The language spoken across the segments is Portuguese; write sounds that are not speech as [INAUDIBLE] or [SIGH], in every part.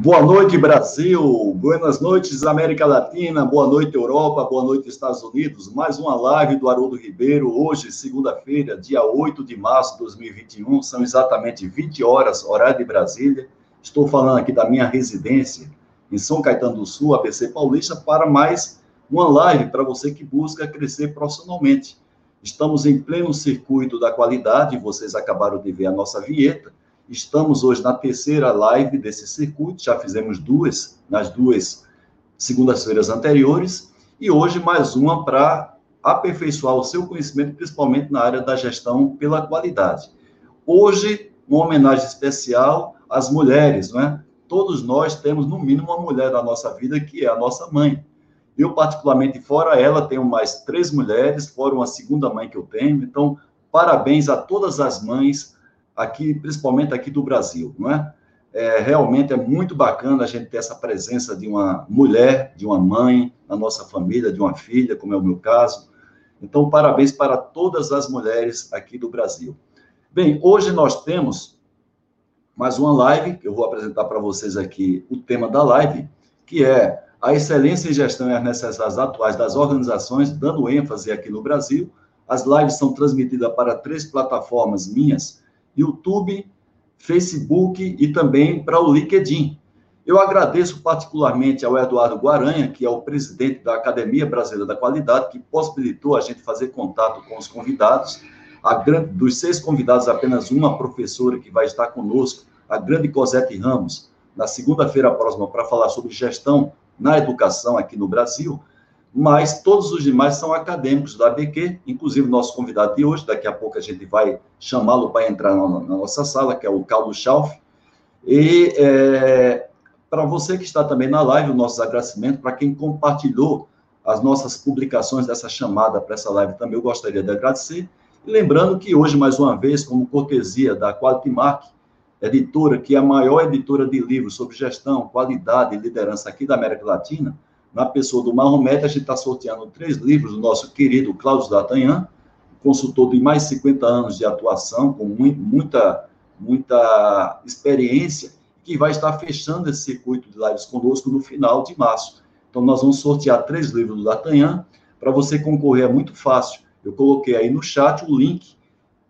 Boa noite, Brasil. Buenas noites, América Latina. Boa noite, Europa. Boa noite, Estados Unidos. Mais uma live do Haroldo Ribeiro. Hoje, segunda-feira, dia 8 de março de 2021. São exatamente 20 horas, horário de Brasília. Estou falando aqui da minha residência em São Caetano do Sul, ABC Paulista, para mais uma live para você que busca crescer profissionalmente. Estamos em pleno circuito da qualidade. Vocês acabaram de ver a nossa vinheta Estamos hoje na terceira live desse circuito, já fizemos duas nas duas segundas-feiras anteriores, e hoje mais uma para aperfeiçoar o seu conhecimento, principalmente na área da gestão pela qualidade. Hoje, uma homenagem especial às mulheres, não é? Todos nós temos, no mínimo, uma mulher na nossa vida, que é a nossa mãe. Eu, particularmente, fora ela, tenho mais três mulheres, fora uma segunda mãe que eu tenho. Então, parabéns a todas as mães, aqui, principalmente aqui do Brasil, não é? é? Realmente é muito bacana a gente ter essa presença de uma mulher, de uma mãe na nossa família, de uma filha, como é o meu caso. Então, parabéns para todas as mulheres aqui do Brasil. Bem, hoje nós temos mais uma live, que eu vou apresentar para vocês aqui o tema da live, que é a excelência em gestão e as necessidades atuais das organizações, dando ênfase aqui no Brasil. As lives são transmitidas para três plataformas minhas, YouTube, Facebook e também para o LinkedIn. Eu agradeço particularmente ao Eduardo Guaranha, que é o presidente da Academia Brasileira da Qualidade, que possibilitou a gente fazer contato com os convidados. Grande, dos seis convidados, apenas uma professora que vai estar conosco, a grande Cosette Ramos, na segunda-feira próxima, para falar sobre gestão na educação aqui no Brasil mas todos os demais são acadêmicos da ABQ, inclusive nosso convidado de hoje, daqui a pouco a gente vai chamá-lo para entrar na, na, nossa sala, que é o Carlos Schauf. E é, para você que está também na live, o nosso agradecimento, para quem compartilhou as nossas publicações dessa chamada para essa live também, eu gostaria de agradecer. E lembrando que hoje, mais uma vez, como cortesia da Quality Mark, editora, que é a maior editora de livros sobre gestão, qualidade e liderança aqui da América Latina, na pessoa do Mahomet, a gente está sorteando três livros do nosso querido Cláudio D'Artagnan, consultor de mais de 50 anos de atuação, com muita, muita experiência, que vai estar fechando esse circuito de lives conosco no final de março. Então, nós vamos sortear três livros do D'Artagnan. Para você concorrer é muito fácil. Eu coloquei aí no chat o link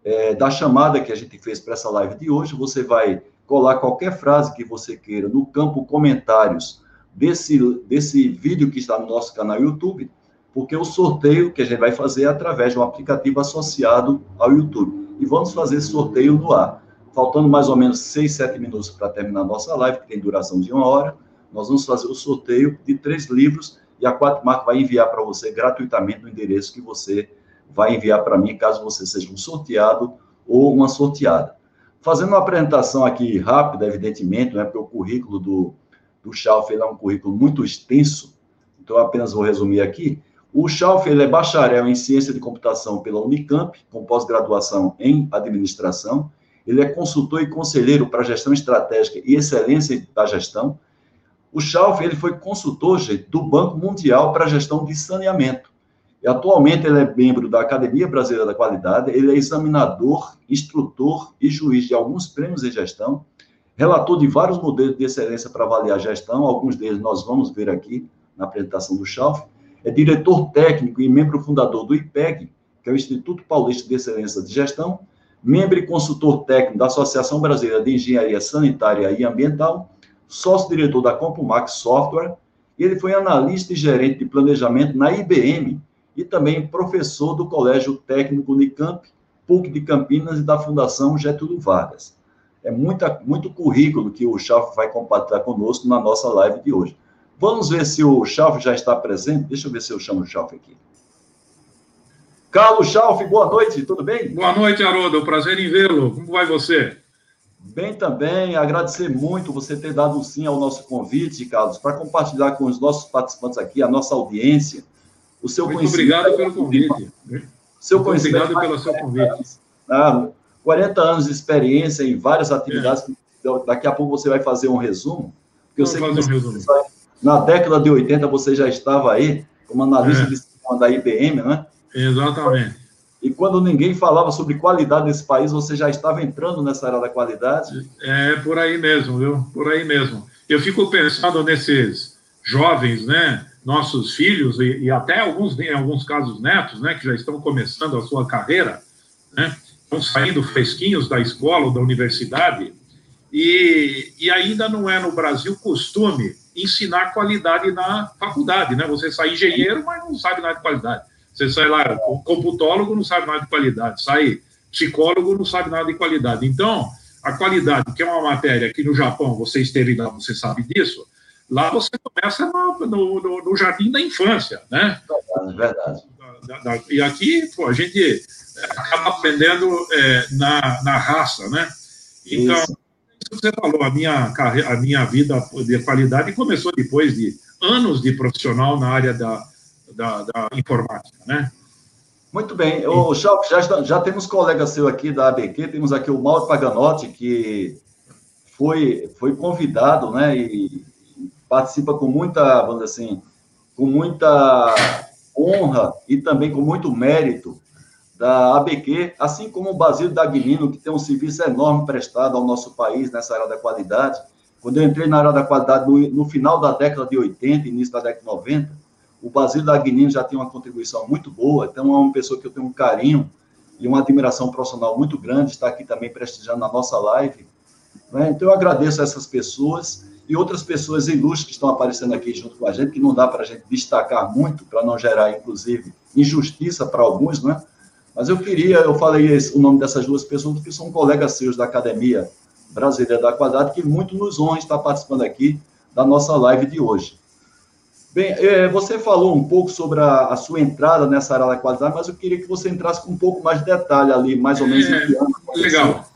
é, da chamada que a gente fez para essa live de hoje. Você vai colar qualquer frase que você queira no campo comentários desse, desse vídeo que está no nosso canal YouTube, porque o sorteio que a gente vai fazer é através de um aplicativo associado ao YouTube. E vamos fazer esse sorteio no ar. Faltando mais ou menos 6, 7 minutos para terminar a nossa live, que tem duração de uma hora, nós vamos fazer o sorteio de três livros e a Quatro Marca vai enviar para você gratuitamente no endereço que você vai enviar para mim, caso você seja um sorteado ou uma sorteada. Fazendo uma apresentação aqui rápida, evidentemente, né, porque o currículo do, do Schauf é um currículo muito extenso, então eu apenas vou resumir aqui. O Schauf ele é bacharel em ciência de computação pela Unicamp, com pós-graduação em administração. Ele é consultor e conselheiro para gestão estratégica e excelência da gestão. O Schauf ele foi consultor gente, do Banco Mundial para gestão de saneamento. E atualmente ele é membro da Academia Brasileira da Qualidade, ele é examinador, instrutor e juiz de alguns prêmios em gestão relator de vários modelos de excelência para avaliar a gestão, alguns deles nós vamos ver aqui na apresentação do Schauf, é diretor técnico e membro fundador do IPEG, que é o Instituto Paulista de Excelência de Gestão, membro e consultor técnico da Associação Brasileira de Engenharia Sanitária e Ambiental, sócio-diretor da Compumax Software, e ele foi analista e gerente de planejamento na IBM e também professor do Colégio Técnico Unicamp, PUC de Campinas e da Fundação Getúlio Vargas é muita, muito currículo que o Chalf vai compartilhar conosco na nossa live de hoje. Vamos ver se o Chalf já está presente. Deixa eu ver se eu chamo o Chalf aqui. Carlos Chalf, boa noite, tudo bem? Boa noite, Haroldo. Prazer em vê-lo. Como vai você? Bem também, agradecer muito você ter dado um sim ao nosso convite, Carlos, para compartilhar com os nossos participantes aqui, a nossa audiência, o seu muito conhecimento. Obrigado pelo convite. Seu muito obrigado pelo seu convite. Ah, 40 anos de experiência em várias atividades. É. Daqui a pouco você vai fazer um resumo. Porque eu sei que você, um resumo. na década de 80 você já estava aí como analista é. de sistema da IBM, né? Exatamente. E quando ninguém falava sobre qualidade nesse país, você já estava entrando nessa área da qualidade? É, por aí mesmo, viu? Por aí mesmo. eu fico pensando nesses jovens, né, nossos filhos e, e, até alguns, em alguns casos netos, né, que já estão começando a sua carreira, né, estão saindo fresquinhos da escola ou da universidade, e, e ainda não é no Brasil costume ensinar qualidade na faculdade, né? Você sai engenheiro, mas não sabe nada de qualidade. Você sai lá, computólogo, não sabe nada de qualidade. Sai psicólogo, não sabe nada de qualidade. Então, a qualidade, que é uma matéria que no Japão, você esteve lá, você sabe disso, lá você começa no, no, no jardim da infância, né? Verdade, verdade. Da, da, e aqui, pô, a gente acaba aprendendo é, na, na raça, né? Então, Isso você falou, a minha, a minha vida de qualidade começou depois de anos de profissional na área da, da, da informática, né? Muito bem. O Chalp, já, já temos colega seu aqui da ABQ, temos aqui o Mauro Paganotti, que foi, foi convidado, né, e participa com muita, vamos dizer assim, com muita honra e também com muito mérito da ABQ, assim como o Basílio Dagnino, que tem um serviço enorme prestado ao nosso país nessa área da qualidade. Quando eu entrei na área da qualidade no, no final da década de 80, início da década de 90, o Basílio Dagnino já tem uma contribuição muito boa, então é uma pessoa que eu tenho um carinho e uma admiração profissional muito grande, está aqui também prestigiando a nossa live. Né? Então eu agradeço a essas pessoas e outras pessoas ilustres que estão aparecendo aqui junto com a gente, que não dá para a gente destacar muito, para não gerar, inclusive, injustiça para alguns, né? Mas eu queria, eu falei esse, o nome dessas duas pessoas, porque são colegas seus da Academia Brasileira da Quadrada, que muito nos honra estar participando aqui da nossa live de hoje. Bem, é, você falou um pouco sobre a, a, sua entrada nessa área da qualidade, mas eu queria que você entrasse com um pouco mais de detalhe ali, mais ou menos é, em que ano. Legal.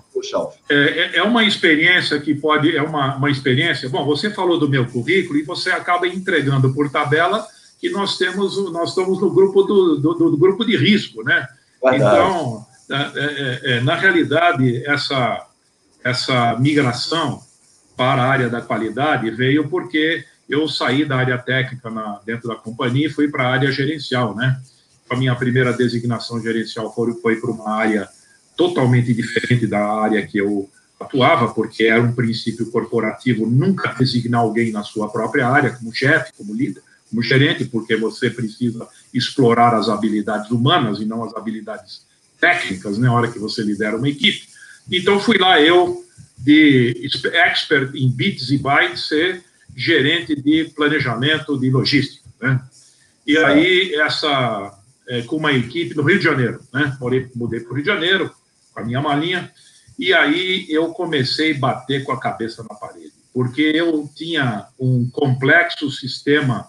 É, é, é, uma experiência que pode, é uma, uma experiência. Bom, você falou do meu currículo e você acaba entregando por tabela que nós temos, nós estamos no grupo do, do, do grupo de risco, né? Então, é, é, é, na realidade, essa, essa migração para a área da qualidade veio porque eu saí da área técnica na, dentro da companhia e fui para a área gerencial, né? A minha primeira designação gerencial foi, foi para uma área totalmente diferente da área que eu atuava, porque era um princípio corporativo nunca designar alguém na sua própria área, como chefe, como líder como gerente, porque você precisa explorar as habilidades humanas e não as habilidades técnicas, né, na hora que você lidera uma equipe. Então, fui lá eu, de expert em bits e bytes, ser gerente de planejamento de logística, né? E aí, essa, é, com uma equipe no Rio de Janeiro, né? Morei, mudei para o Rio de Janeiro, com a minha malinha, e aí eu comecei a bater com a cabeça na parede, porque eu tinha um complexo sistema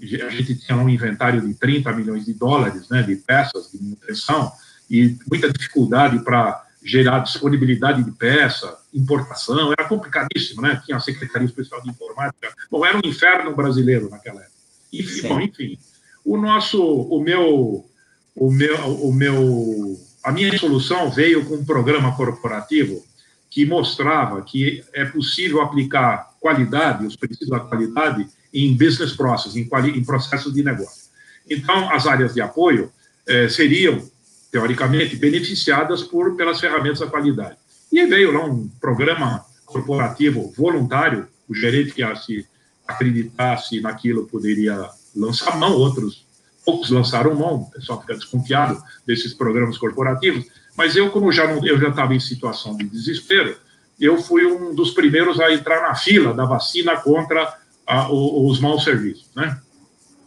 a gente tinha um inventário de 30 milhões de dólares né, de peças de manutenção e muita dificuldade para gerar disponibilidade de peça, importação, era complicadíssimo, né? Tinha a Secretaria Especial de Informática. Bom, era um inferno brasileiro naquela época. Enfim, bom, enfim, o nosso, o meu, o meu, o meu, a minha solução veio com um programa corporativo que mostrava que é possível aplicar qualidade, os princípios da qualidade, em business process, em, em processos de negócio. Então, as áreas de apoio eh, seriam, teoricamente, beneficiadas por, pelas ferramentas da qualidade. E veio lá um programa corporativo voluntário, o gerente que se acreditasse naquilo poderia lançar mão, outros poucos lançaram mão, o pessoal fica desconfiado desses programas corporativos, mas eu, como já não, eu já estava em situação de desespero, eu fui um dos primeiros a entrar na fila da vacina contra a, os maus serviços, né?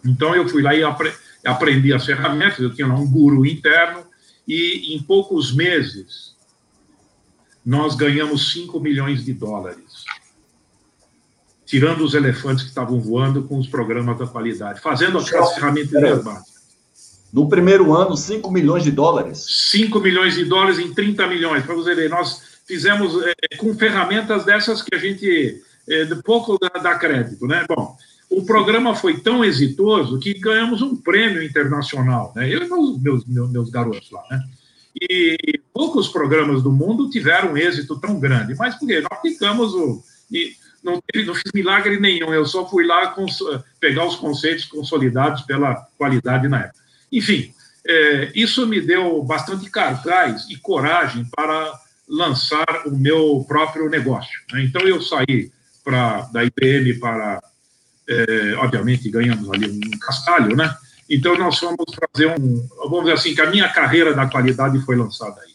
Então eu fui lá e apre, aprendi as ferramentas, eu tinha lá um guru interno e em poucos meses nós ganhamos 5 milhões de dólares, tirando os elefantes que estavam voando com os programas da qualidade, fazendo aquelas ferramentas básicas. No primeiro ano, 5 milhões de dólares? 5 milhões de dólares em 30 milhões, para você ver, nós fizemos é, com ferramentas dessas que a gente é, pouco dá, dá crédito, né? Bom, o programa foi tão exitoso que ganhamos um prêmio internacional, né? Eu e meus, meus, meus garotos lá, né? E poucos programas do mundo tiveram um êxito tão grande, mas por quê? Nós aplicamos o. E não, não fiz milagre nenhum, eu só fui lá cons, pegar os conceitos consolidados pela qualidade na época. Enfim, é, isso me deu bastante cartaz e coragem para lançar o meu próprio negócio. Né? Então, eu saí da IBM para, é, obviamente, ganhamos ali um cascalho, né? Então, nós fomos fazer um, vamos dizer assim, que a minha carreira da qualidade foi lançada aí.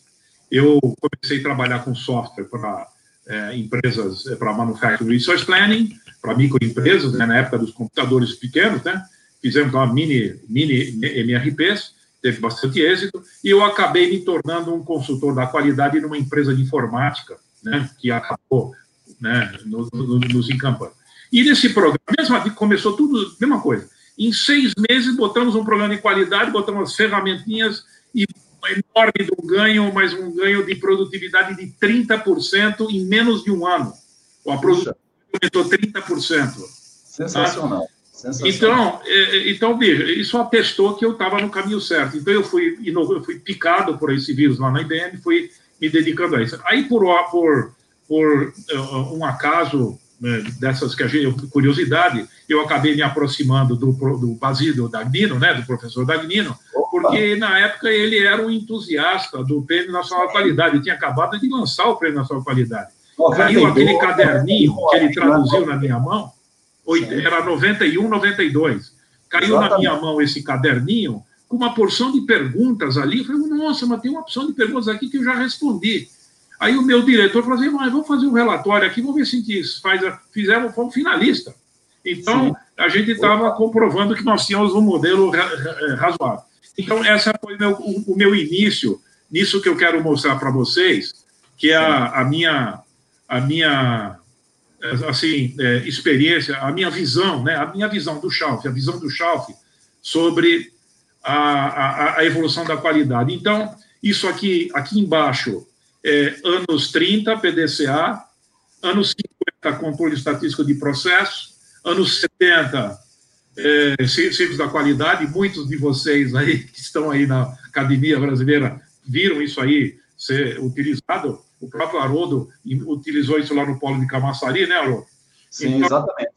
Eu comecei a trabalhar com software para é, empresas, é, para Manufacturing Resource Planning, para microempresas, né, na época dos computadores pequenos, né? Fizemos uma mini, mini MRPs, teve bastante êxito, e eu acabei me tornando um consultor da qualidade numa empresa de informática, né, que acabou né, nos, nos encampando. E nesse programa, mesmo começou tudo, mesma coisa. Em seis meses, botamos um programa de qualidade, botamos as ferramentinhas e um enorme do ganho, mas um ganho de produtividade de 30% em menos de um ano. A produtividade aumentou 30%. Sensacional. Tá? Então, é, é, então, veja, isso atestou que eu estava no caminho certo. Então, eu fui, eu fui picado por esse vírus lá na IBM, fui me dedicando a isso. Aí, por, por, por uh, um acaso né, dessas que a gente, curiosidade, eu acabei me aproximando do, do Basílio Dagnino, né, do professor Dagnino, porque na época ele era um entusiasta do Prêmio Nacional de Qualidade, ele tinha acabado de lançar o Prêmio Nacional de Qualidade. Caiu aquele caderninho que ele traduziu na minha mão, era 91, 92. Caiu Exatamente. na minha mão esse caderninho com uma porção de perguntas ali. Eu falei, nossa, mas tem uma opção de perguntas aqui que eu já respondi. Aí o meu diretor falou assim, mas vamos fazer um relatório aqui, vamos ver se a gente faz, fizemos, fomos finalista. Então, Sim. a gente estava comprovando que nós tínhamos um modelo razoável. Então, esse foi meu, o, o, meu início, nisso que eu quero mostrar para vocês, que é a, a, minha, a minha assim, é, experiência, a minha visão, né, a minha visão do Schalf, a visão do Schalf sobre a, a, a, evolução da qualidade. Então, isso aqui, aqui embaixo, é, anos 30, PDCA, anos 50, controle estatístico de processo, anos 70, é, ciclos da qualidade, muitos de vocês aí que estão aí na Academia Brasileira viram isso aí ser utilizado, o próprio Haroldo utilizou isso lá no polo de Camaçari, né, Haroldo? Sim, então, exatamente.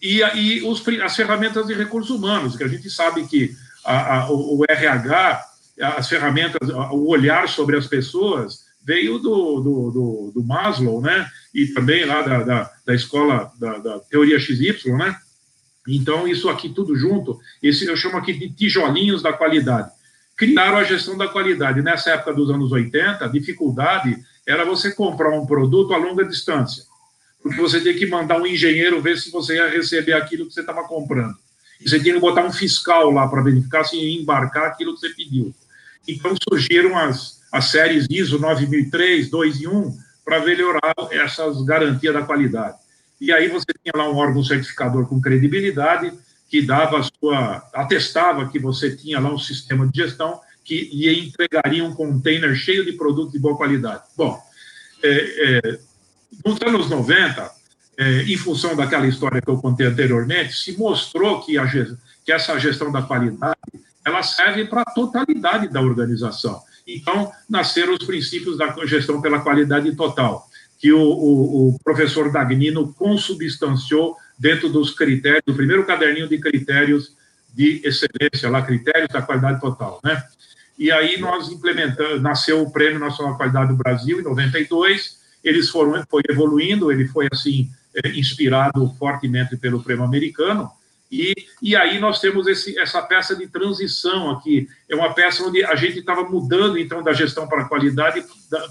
E, e os, as ferramentas de recursos humanos, que a gente sabe que a, a, o, o RH, as ferramentas, o olhar sobre as pessoas veio do, do, do, do Maslow, né? E também lá da, da, da escola da, da, teoria XY, né? Então, isso aqui tudo junto, esse eu chamo aqui de tijolinhos da qualidade. Criaram a gestão da qualidade. Nessa época dos anos 80, a dificuldade era você comprar um produto a longa distância, porque você tinha que mandar um engenheiro ver se você ia receber aquilo que você estava comprando. E você tinha que botar um fiscal lá para verificar se ia embarcar aquilo que você pediu. Então surgiram as, as séries ISO 9003, 2 e 1, para melhorar essas garantias da qualidade. E aí você tinha lá um órgão certificador com credibilidade que dava a sua atestava que você tinha lá um sistema de gestão que ia entregaria um container cheio de produtos de boa qualidade. Bom, é, é, nos anos 90, é, em função daquela história que eu contei anteriormente, se mostrou que, a, que essa gestão da qualidade ela serve para a totalidade da organização. Então, nasceram os princípios da gestão pela qualidade total, que o, o, o professor Dagnino consubstanciou dentro dos critérios, do primeiro caderninho de critérios de excelência, lá, critérios da qualidade total, né? E aí nós implementamos, nasceu o Prêmio Nacional de Qualidade do Brasil em 92. Eles foram foi evoluindo, ele foi assim é, inspirado fortemente pelo Prêmio Americano. E, e aí nós temos esse, essa peça de transição aqui. É uma peça onde a gente estava mudando então da gestão para a qualidade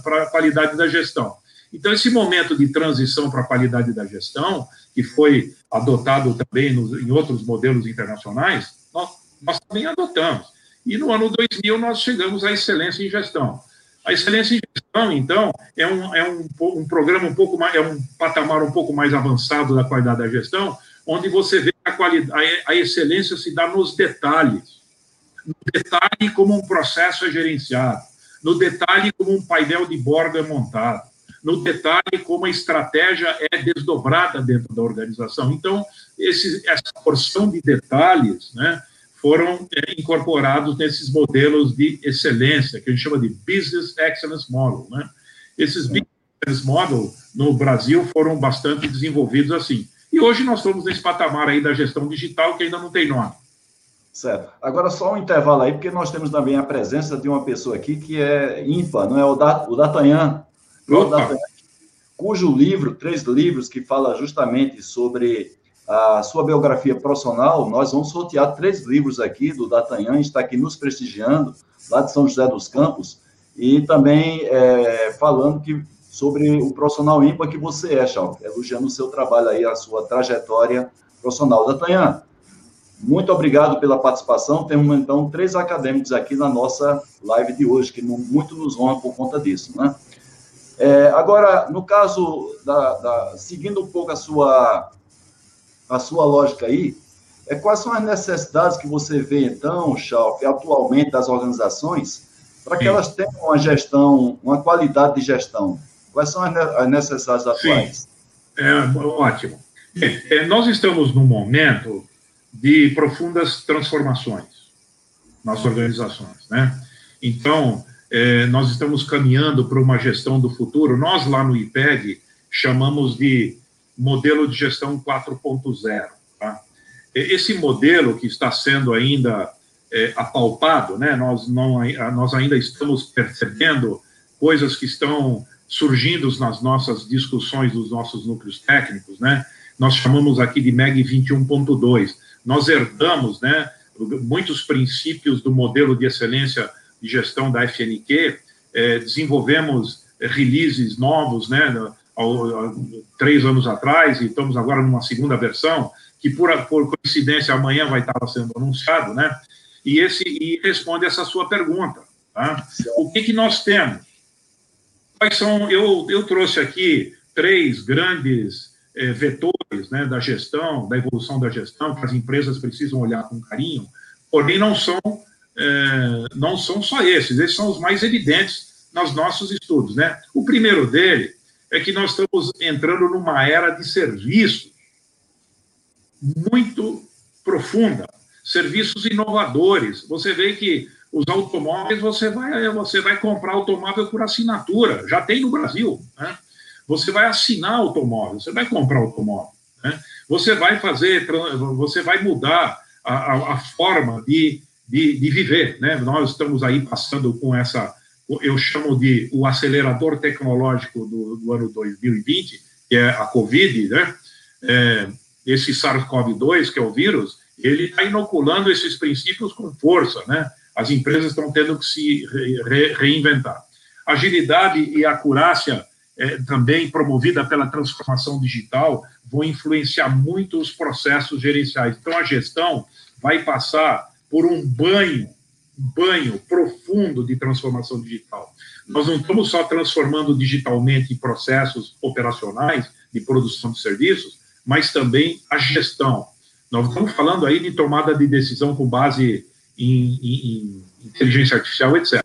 para a qualidade da gestão. Então esse momento de transição para a qualidade da gestão, que foi adotado também em outros modelos internacionais, nós, nós também adotamos. E no ano 2000 nós chegamos à excelência em gestão. A excelência em gestão, então, é um, é um, um programa um pouco mais, é um patamar um pouco mais avançado da qualidade da gestão, onde você vê a, qualidade, a excelência se dá nos detalhes. No detalhe como um processo é gerenciado, no detalhe como um painel de bordo é montado, no detalhe como a estratégia é desdobrada dentro da organização. Então, esse, essa porção de detalhes, né, foram é, incorporados nesses modelos de excelência, que a gente chama de Business Excellence Model. Né? Esses Business Excellence Model no Brasil foram bastante desenvolvidos assim. E hoje nós estamos nesse patamar aí da gestão digital que ainda não tem nome. Certo. Agora só um intervalo aí, porque nós temos também a presença de uma pessoa aqui que é ímpar, não é? O, da, o D'Artagnan cujo livro, três livros que fala justamente sobre a sua biografia profissional, nós vamos sortear três livros aqui do D'Artagnan, está aqui nos prestigiando, lá de São José dos Campos, e também é, falando que, sobre o profissional ímpar que você é, Chalk, elogiando o seu trabalho aí, a sua trajetória profissional. D'Artagnan, muito obrigado pela participação. Temos, então, três acadêmicos aqui na nossa live de hoje, que muito nos honra por conta disso, né? É, agora, no caso, da, da, seguindo um pouco a sua, a sua lógica aí, é, quais são as necessidades que você vê, então, Chalf, atualmente das organizações, para que Sim. elas tenham uma gestão, uma qualidade de gestão? Quais são as necessidades atuais? Sim. É, ótimo. É, nós estamos num momento de profundas transformações nas organizações, né? Então, é, nós estamos caminhando para uma gestão do futuro. Nós, lá no IPEG, chamamos de modelo de gestão 4.0. Tá? Esse modelo que está sendo ainda é, apalpado, né? nós, não, nós ainda estamos percebendo coisas que estão surgindo nas nossas discussões dos nossos núcleos técnicos, né? Nós chamamos aqui de MEG 21.2. Nós herdamos, né, muitos princípios do modelo de excelência de gestão da FNQ, é, desenvolvemos releases novos, né, três anos atrás, e estamos agora numa segunda versão, que por, por coincidência amanhã vai estar sendo anunciado, né, e, esse, e responde essa sua pergunta. Tá? O que, que nós temos? Quais são, eu, eu trouxe aqui três grandes é, vetores né, da gestão, da evolução da gestão, que as empresas precisam olhar com carinho, porém não são é, não são só esses, esses são os mais evidentes nos nossos estudos. Né? O primeiro dele é que nós estamos entrando numa era de serviços muito profunda, serviços inovadores. Você vê que os automóveis, você vai, você vai comprar automóvel por assinatura, já tem no Brasil. Né? Você vai assinar automóvel, você vai comprar automóvel. Né? Você vai fazer, você vai mudar a, a, a forma de de, de viver. Né? Nós estamos aí passando com essa, eu chamo de o acelerador tecnológico do, do ano 2020, que é a Covid, né? É, esse SARS-CoV-2, que é o vírus, ele está inoculando esses princípios com força, né? As empresas estão tendo que se re, re, reinventar. Agilidade e acurácia, é, também promovida pela transformação digital, vão influenciar muito os processos gerenciais. Então, a gestão vai passar por um banho, banho profundo de transformação digital. Nós não estamos só transformando digitalmente processos operacionais de produção de serviços, mas também a gestão. Nós estamos falando aí de tomada de decisão com base em, em, em inteligência artificial, etc.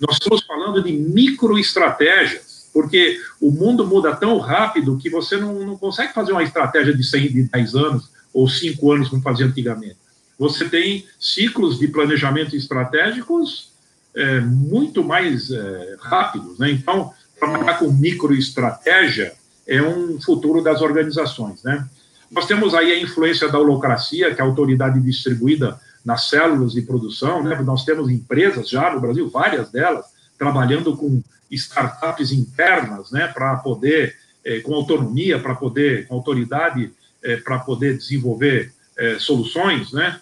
Nós estamos falando de microestratégias, porque o mundo muda tão rápido que você não, não consegue fazer uma estratégia de 100, de 10 anos ou 5 anos como fazia antigamente. Você tem ciclos de planejamento estratégicos é, muito mais é, rápidos. Né? Então, trabalhar com microestratégia é um futuro das organizações. Né? Nós temos aí a influência da holocracia, que é a autoridade distribuída nas células de produção. Né? Nós temos empresas já no Brasil, várias delas, trabalhando com startups internas, né, para poder, é, com autonomia, para poder, com autoridade, é, para poder desenvolver é, soluções, né?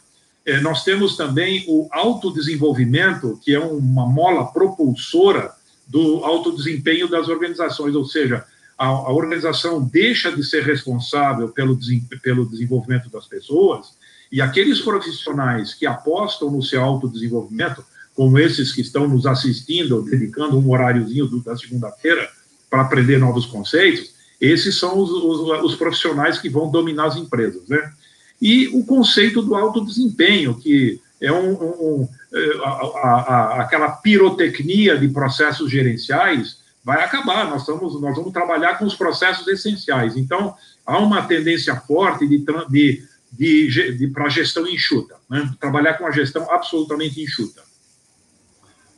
Nós temos também o autodesenvolvimento, que é uma mola propulsora do autodesempenho das organizações, ou seja, a, a organização deixa de ser responsável pelo, pelo desenvolvimento das pessoas e aqueles profissionais que apostam no seu autodesenvolvimento, como esses que estão nos assistindo, dedicando um horáriozinho da segunda-feira para aprender novos conceitos, esses são os, os, os profissionais que vão dominar as empresas, né? e o conceito do alto desempenho, que é um, um, é, a, a, a, aquela pirotecnia de processos gerenciais vai acabar. Nós, estamos, nós vamos trabalhar com os processos essenciais. Então, há uma tendência forte de, de, de, de para a gestão enxuta, né? trabalhar com a gestão absolutamente enxuta.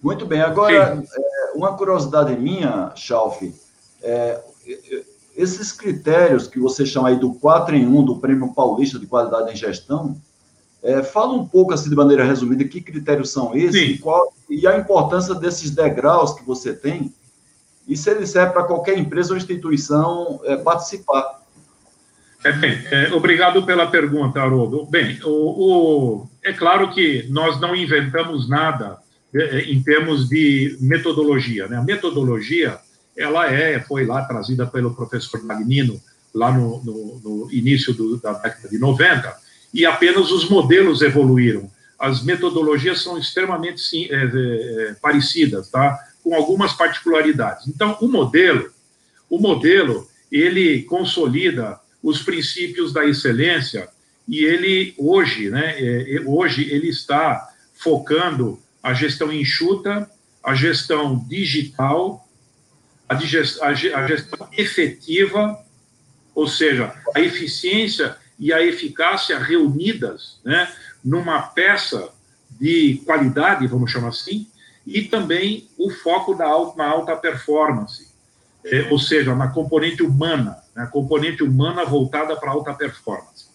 Muito bem. Agora, é, uma curiosidade minha, Schalf, é, esses critérios que você chama aí do 4 em 1 do Prêmio Paulista de Qualidade em Gestão, é, fala um pouco, assim, de maneira resumida, que critérios são esses e, qual, e, a importância desses degraus que você tem Isso ele serve para qualquer empresa ou instituição é, participar. É, bem, é, obrigado pela pergunta, Haroldo. Bem, o, o, é claro que nós não inventamos nada é, é, em termos de metodologia. Né? A metodologia, ela é, foi lá trazida pelo professor Magnino, lá no, no, no início do, da década de 90, e apenas os modelos evoluíram. As metodologias são extremamente sim, é, é, parecidas, tá? com algumas particularidades. Então, o modelo, o modelo, ele consolida os princípios da excelência e ele hoje, né, é, hoje ele está focando a gestão enxuta, a gestão digital, a, a gestão efetiva, ou seja, a eficiência e a eficácia reunidas, né, numa peça de qualidade, vamos chamar assim, e também o foco da alta, na alta performance, é, ou seja, na componente humana, né, componente humana voltada para alta performance.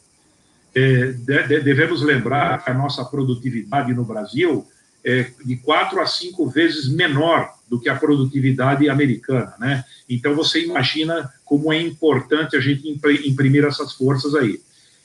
É, de, devemos lembrar que a nossa produtividade no Brasil é de quatro a cinco vezes menor do que a produtividade americana, né? Então você imagina como é importante a gente imprimir essas forças aí.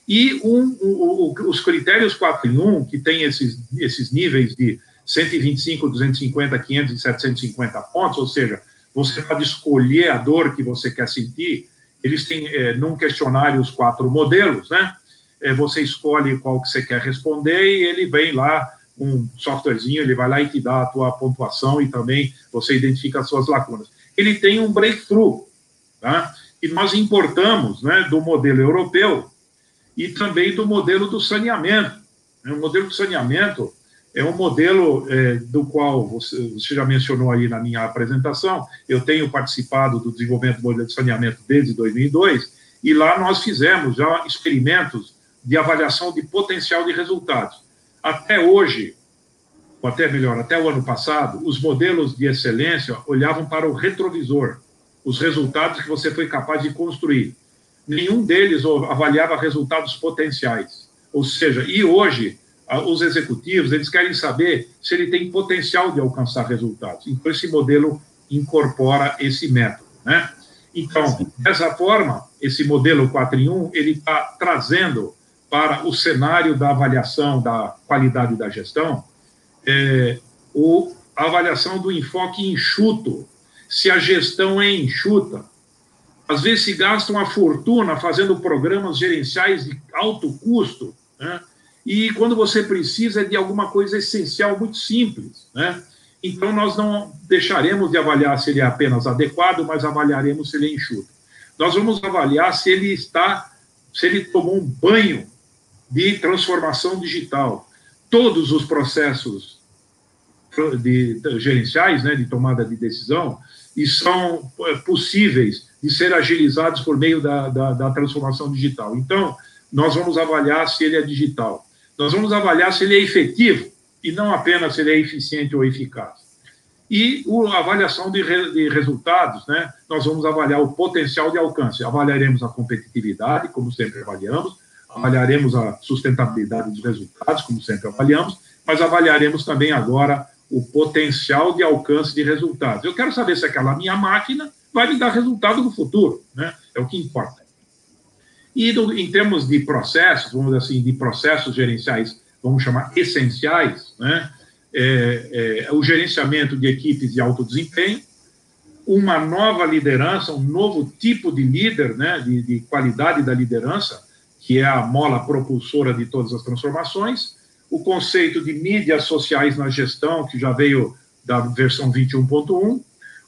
E um, um, os critérios 4 em 1, que tem esses, esses níveis de 125, 250, 500 e 750 pontos, ou seja, você pode escolher a dor que você quer sentir. Eles têm, é, num questionário, os quatro modelos, né? É, você escolhe qual que você quer responder e ele vem lá, um softwarezinho, ele vai lá e te dá a tua pontuação e também você identifica as suas lacunas. Ele tem um breakthrough, tá? E nós importamos, né, do modelo europeu e também do modelo do saneamento. O modelo do saneamento é um modelo é, do qual você, você, já mencionou aí na minha apresentação. Eu tenho participado do desenvolvimento do modelo de saneamento desde 2002 e lá nós fizemos já experimentos de avaliação de potencial de resultados. Até hoje, ou até melhor, até o ano passado, os modelos de excelência olhavam para o retrovisor, os resultados que você foi capaz de construir. Nenhum deles avaliava resultados potenciais. Ou seja, e hoje os executivos, eles querem saber se ele tem potencial de alcançar resultados. Então, esse modelo incorpora esse método, né? Então, dessa forma, esse modelo 4 em 1, ele está trazendo para o cenário da avaliação da qualidade da gestão é, o, a avaliação do enfoque enxuto. Se a gestão é enxuta, às vezes se gasta uma fortuna fazendo programas gerenciais de alto custo, né? E quando você precisa de alguma coisa essencial, muito simples, né? Então, nós não deixaremos de avaliar se ele é apenas adequado, mas avaliaremos se ele é enxuto. Nós vamos avaliar se ele está, se ele tomou um banho de transformação digital. Todos os processos de, de, gerenciais, né, de tomada de decisão, e são é, possíveis de ser agilizados por meio da, da, da transformação digital. Então, nós vamos avaliar se ele é digital. Nós vamos avaliar se ele é efetivo e não apenas se ele é eficiente ou eficaz. E a avaliação de, re, de, resultados, né? Nós vamos avaliar o potencial de alcance. Avaliaremos a competitividade, como sempre avaliamos, avaliaremos a sustentabilidade dos resultados, como sempre avaliamos, mas avaliaremos também agora o potencial de alcance de resultados. Eu quero saber se aquela minha máquina vai me dar resultado no futuro, né? É o que importa. E do, em termos de processos, vamos dizer assim, de processos gerenciais, vamos chamar essenciais, né? É, é, o gerenciamento de equipes de alto desempenho, uma nova liderança, um novo tipo de líder, né, de, de qualidade da liderança, que é a mola propulsora de todas as transformações, o conceito de mídias sociais na gestão, que já veio da versão 21.1,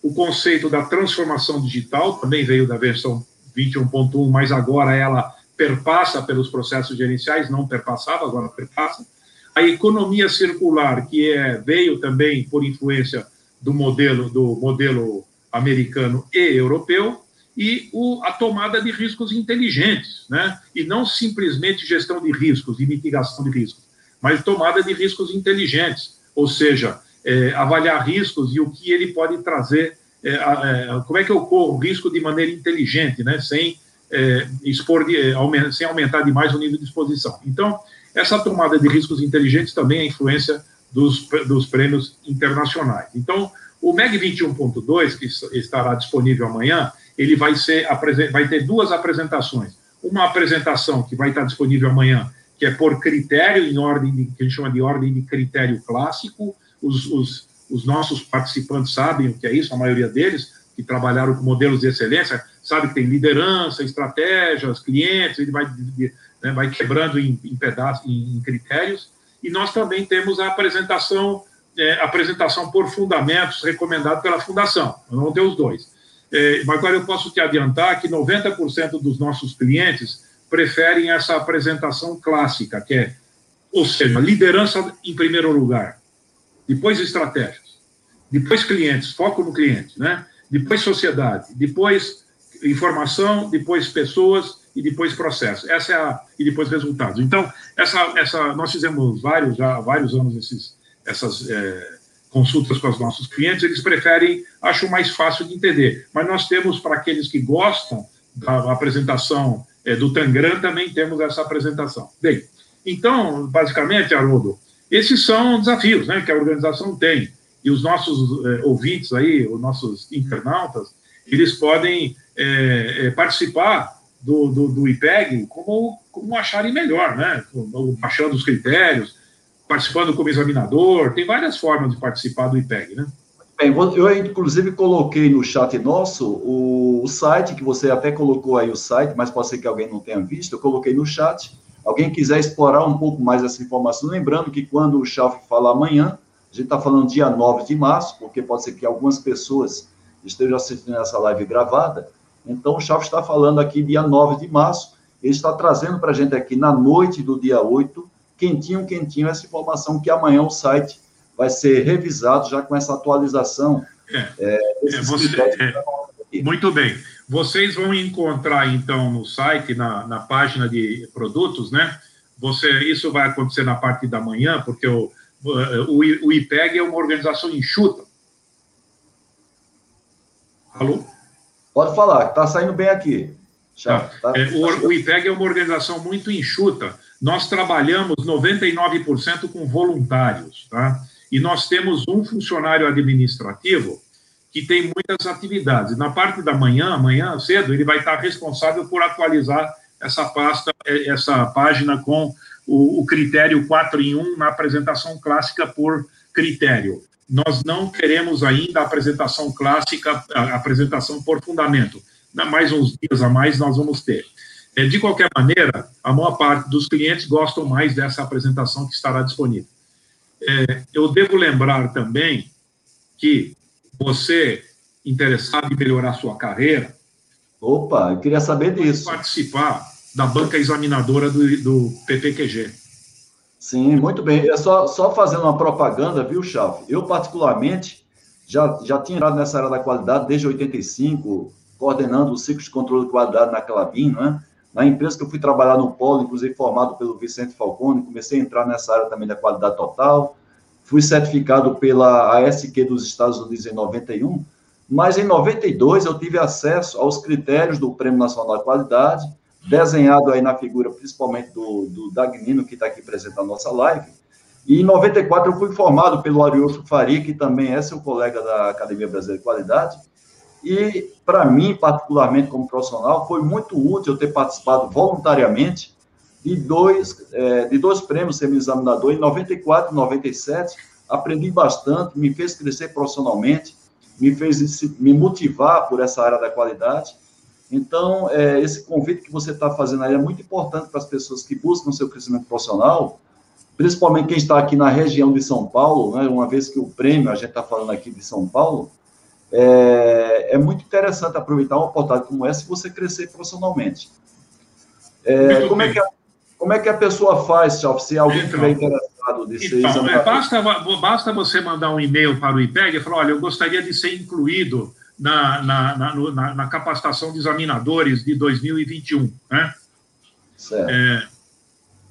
o conceito da transformação digital, também veio da versão 21.1, mas agora ela perpassa pelos processos gerenciais, não perpassava, agora perpassa. A economia circular, que é, veio também por influência do modelo, do modelo americano e europeu, e o, a tomada de riscos inteligentes, né? e não simplesmente gestão de riscos e mitigação de riscos, mas tomada de riscos inteligentes, ou seja, é, avaliar riscos e o que ele pode trazer, é, é, como é que eu corro risco de maneira inteligente, né? sem, é, expor de, é, sem aumentar demais o nível de exposição. Então, essa tomada de riscos inteligentes também é influência dos, dos prêmios internacionais. Então, O MEG 21.2, que estará disponível amanhã, ele vai, ser, vai ter duas apresentações. Uma apresentação que vai estar disponível amanhã, que é por critério, em ordem de, que a gente chama de ordem de critério clássico. Os, os, os nossos participantes sabem o que é isso, a maioria deles, que trabalharam com modelos de excelência, sabe que tem liderança, estratégias, clientes, ele vai, né, vai quebrando em, em pedaços, em, em, critérios. E nós também temos a apresentação, é, apresentação por fundamentos recomendado pela Fundação. Nós vamos ter os dois. É, mas agora eu posso te adiantar que 90% dos nossos clientes preferem essa apresentação clássica, que é, ou seja, liderança em primeiro lugar, depois estratégias, depois clientes, foco no cliente, né? depois sociedade, depois informação, depois pessoas e depois processo. Essa é a e depois resultados. Então, essa essa nós fizemos vários já vários anos esses essas é, consultas com os nossos clientes, eles preferem, acho mais fácil de entender. Mas nós temos para aqueles que gostam da apresentação é, do Tangram, também temos essa apresentação. Bem, então, basicamente, Haroldo, esses são desafios né, que a organização tem. E os nossos é, ouvintes aí, os nossos internautas, eles podem é, é participar do, do, do, IPEG como, como acharem melhor, né? Baixando os critérios, participando como examinador, tem várias formas de participar do IPEG, né? Bem, eu inclusive coloquei no chat nosso o, o, site, que você até colocou aí o site, mas pode ser que alguém não tenha visto, eu coloquei no chat. Alguém quiser explorar um pouco mais essa informação, lembrando que quando o Chalf falar amanhã, a gente está falando dia 9 de março, porque pode ser que algumas pessoas estejam assistindo essa live gravada. Então, o Chalf está falando aqui dia 9 de março, ele está trazendo para a gente aqui na noite do dia 8, quentinho, quentinho, essa informação que amanhã o site vai ser revisado já com essa atualização. É, é, é você, é, muito bem. Vocês vão encontrar, então, no site, na, na página de produtos, né? Você, isso vai acontecer na parte da manhã, porque o, o, o IPEG é uma organização enxuta. Alô? Pode falar, está saindo bem aqui. Já, tá, tá, é, o, o IPEG é uma organização muito enxuta. Nós trabalhamos 99% com voluntários, tá? E nós temos um funcionário administrativo que tem muitas atividades. Na parte da manhã, amanhã cedo, ele vai estar responsável por atualizar essa pasta, é, essa página com o, o critério 4 em 1 na apresentação clássica por critério. Nós não queremos ainda a apresentação clássica, a apresentação por fundamento. Mais uns dias a mais nós vamos ter. É, de qualquer maneira, a maior parte dos clientes gostam mais dessa apresentação que estará disponível. É, eu devo lembrar também que você, interessado em melhorar sua carreira. Opa, eu queria saber disso. Participar da banca examinadora do, do PPQG. Sim, muito bem. É só, só fazendo uma propaganda, viu, Chave? Eu, particularmente, já, já tinha entrado nessa área da qualidade desde 85, coordenando o ciclo de controle de qualidade na Clabin, né? Na empresa que eu fui trabalhar no Polo, inclusive formado pelo Vicente Falcone, comecei a entrar nessa área também da qualidade total. Fui certificado pela ASQ dos Estados Unidos em 91, mas em 92 eu tive acesso aos critérios do Prêmio Nacional de Qualidade, desenhado aí na figura principalmente do, do Dagnino, que está aqui presente na nossa live. E em 94 eu fui formado pelo Ariosto Faria, que também é seu colega da Academia Brasileira de Qualidade, e, para mim, particularmente como profissional, foi muito útil eu ter participado voluntariamente de dois, é, de dois prêmios semi-examinador em 94 e 97. Aprendi bastante, me fez crescer profissionalmente, me fez me motivar por essa área da qualidade. Então, é, esse convite que você está fazendo aí é muito importante para as pessoas que buscam seu crescimento profissional, principalmente quem está aqui na região de São Paulo, né, uma vez que o prêmio, a gente está falando aqui de São Paulo, é, é muito interessante aproveitar uma oportunidade como essa e você crescer profissionalmente. É, como, é que a, como é que a pessoa faz, se alguém então, estiver interessado de ser então, é, basta, basta você mandar um e-mail para o IPEG e falar, olha, eu gostaria de ser incluído na, na, na, na, na capacitação de examinadores de 2021, né? Certo. É,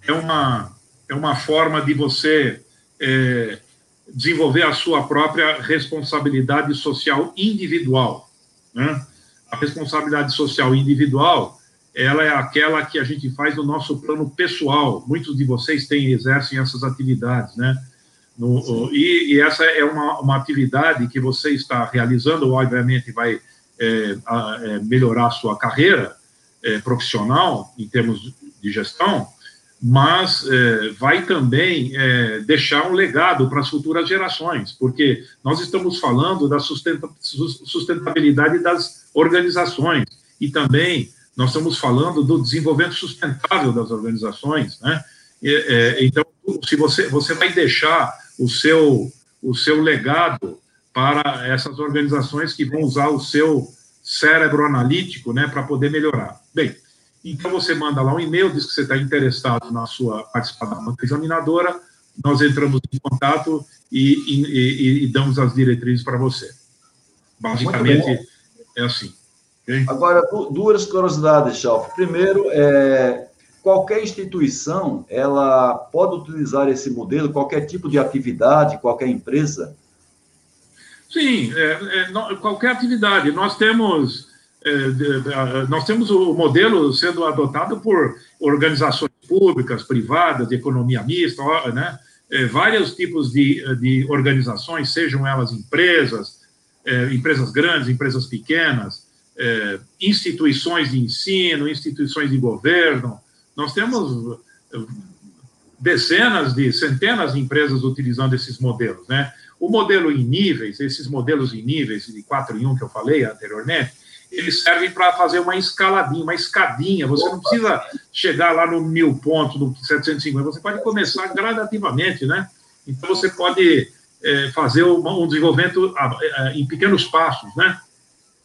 é, uma, é uma forma de você é, desenvolver a sua própria responsabilidade social individual. Né? A responsabilidade social individual, ela é aquela que a gente faz no nosso plano pessoal. Muitos de vocês têm exercem essas atividades, né? No, e, e, essa é uma, uma atividade que você está realizando, obviamente vai é, a, é, melhorar a sua carreira é, profissional em termos de gestão, mas é, vai também é, deixar um legado para as futuras gerações, porque nós estamos falando da sustentabilidade das organizações e também nós estamos falando do desenvolvimento sustentável das organizações, né? É, então, se você, você vai deixar o seu, o seu legado para essas organizações que vão usar o seu cérebro analítico né, para poder melhorar. Bem, então você manda lá um e-mail, diz que você está interessado na sua participação na examinadora, nós entramos em contato e, e, e, e damos as diretrizes para você. Basicamente, é assim. Okay? Agora, duas curiosidades, Chalf. Primeiro, é, qualquer instituição, ela pode utilizar esse modelo, qualquer tipo de atividade, qualquer empresa? Sim, é, é, não, qualquer atividade. Nós temos, é, nós temos o modelo sendo adotado por organizações públicas, privadas, de economia mista, né? É, vários tipos de, de organizações, sejam elas empresas, é, empresas grandes, empresas pequenas, é, instituições de ensino, instituições de governo, nós temos eh, dezenas de, centenas de empresas utilizando esses modelos, né? O modelo em níveis, esses modelos em níveis de 4 em 1 que eu falei anteriormente, eles servem para fazer uma escaladinha, uma escadinha. Você não precisa chegar lá no mil pontos, no 750, você pode começar gradativamente, né? Então, você pode é, fazer um, um desenvolvimento a, em pequenos passos, né?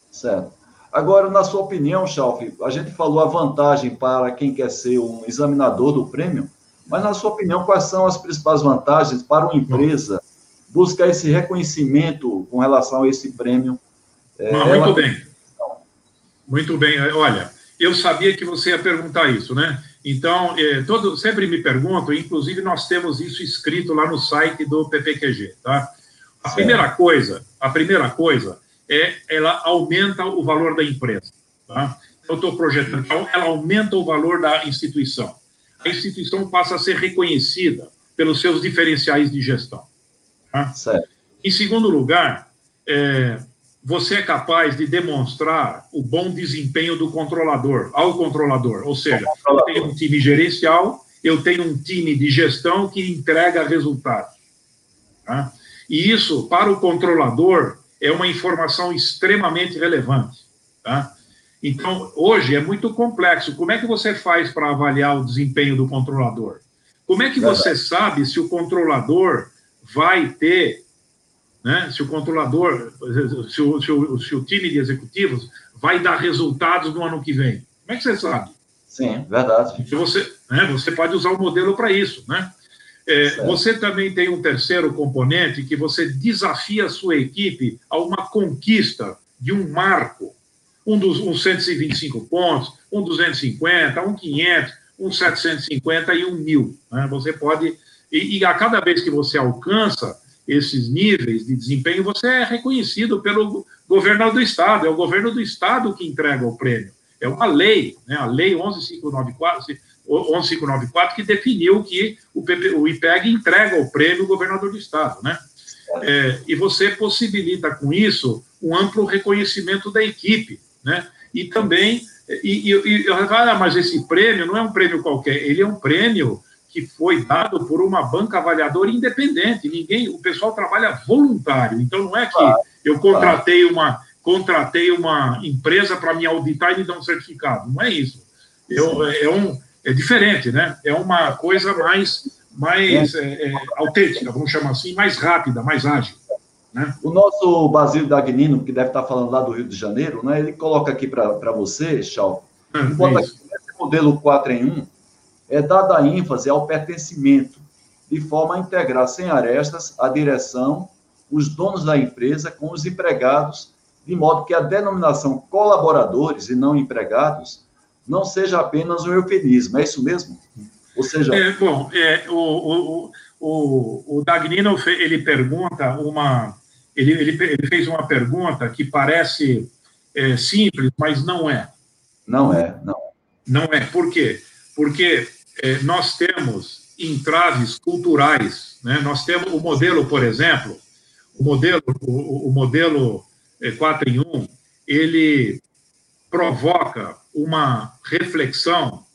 Certo. Agora, na sua opinião, Chalf, a gente falou a vantagem para quem quer ser um examinador do prêmio, mas na sua opinião, quais são as principais vantagens para uma empresa buscar esse reconhecimento com relação a esse prêmio? É, muito ela... bem. Muito bem. Olha, eu sabia que você ia perguntar isso, né? Então, é, todo, sempre me pergunto, inclusive nós temos isso escrito lá no site do PPQG, tá? A certo. primeira coisa, a primeira coisa é, ela aumenta o valor da empresa. Tá? Eu estou projetando, então, ela aumenta o valor da instituição. A instituição passa a ser reconhecida pelos seus diferenciais de gestão. Tá? Em segundo lugar, é, você é capaz de demonstrar o bom desempenho do controlador, ao controlador. Ou seja, eu tenho um time gerencial, eu tenho um time de gestão que entrega resultados. Tá? E isso, para o controlador, é uma informação extremamente relevante. Tá? Então, hoje é muito complexo. Como é que você faz para avaliar o desempenho do controlador? Como é que você sabe se o controlador vai ter, né, se o controlador, se o, se, o, se o time de executivos vai dar resultados no ano que vem? Como é que você sabe? Sim, verdade. Se você, né, você pode usar o modelo para isso, né? É, você também tem um terceiro componente que você desafia a sua equipe a uma conquista de um marco, um dos um 125 pontos, um 250, um 500, um 750 e um 1000. Né? Você pode e, e, a cada vez que você alcança esses níveis de desempenho, você é reconhecido pelo governo do estado. É o governo do estado que entrega o prêmio. É uma lei, né? A lei 11594 11594, que definiu que o, PP, o IPEG entrega o prêmio ao governador do Estado, né? É, e você possibilita com isso um amplo reconhecimento da equipe, né? E também, e, e, e ah, mas esse prêmio não é um prêmio qualquer, ele é um prêmio que foi dado por uma banca avaliadora independente. Ninguém, o pessoal trabalha voluntário. Então não é que eu contratei uma contratei uma empresa para me auditar e me dar um certificado. Não é isso. Eu, é um é diferente, né? É uma coisa mais, mais é, é, autêntica, vamos chamar assim, mais rápida, mais ágil. Né? O nosso Basílio Dagnino, que deve estar falando lá do Rio de Janeiro, né, ele coloca aqui para você, Chal, ah, bota aqui, nesse modelo 4 em 1, é dada a ênfase ao pertencimento, de forma a integrar sem arestas a direção, os donos da empresa com os empregados, de modo que a denominação colaboradores e não empregados não seja apenas um eufemismo, é isso mesmo? Ou seja... É, bom, é, o, o, o, o Dagnino, ele pergunta uma... Ele, ele, ele fez uma pergunta que parece é, simples, mas não é. Não é, não. Não é. Por quê? Porque é, nós temos entraves culturais. Né? Nós temos o modelo, por exemplo, o modelo, o, o modelo 4 é, em 1, ele provoca uma reflexão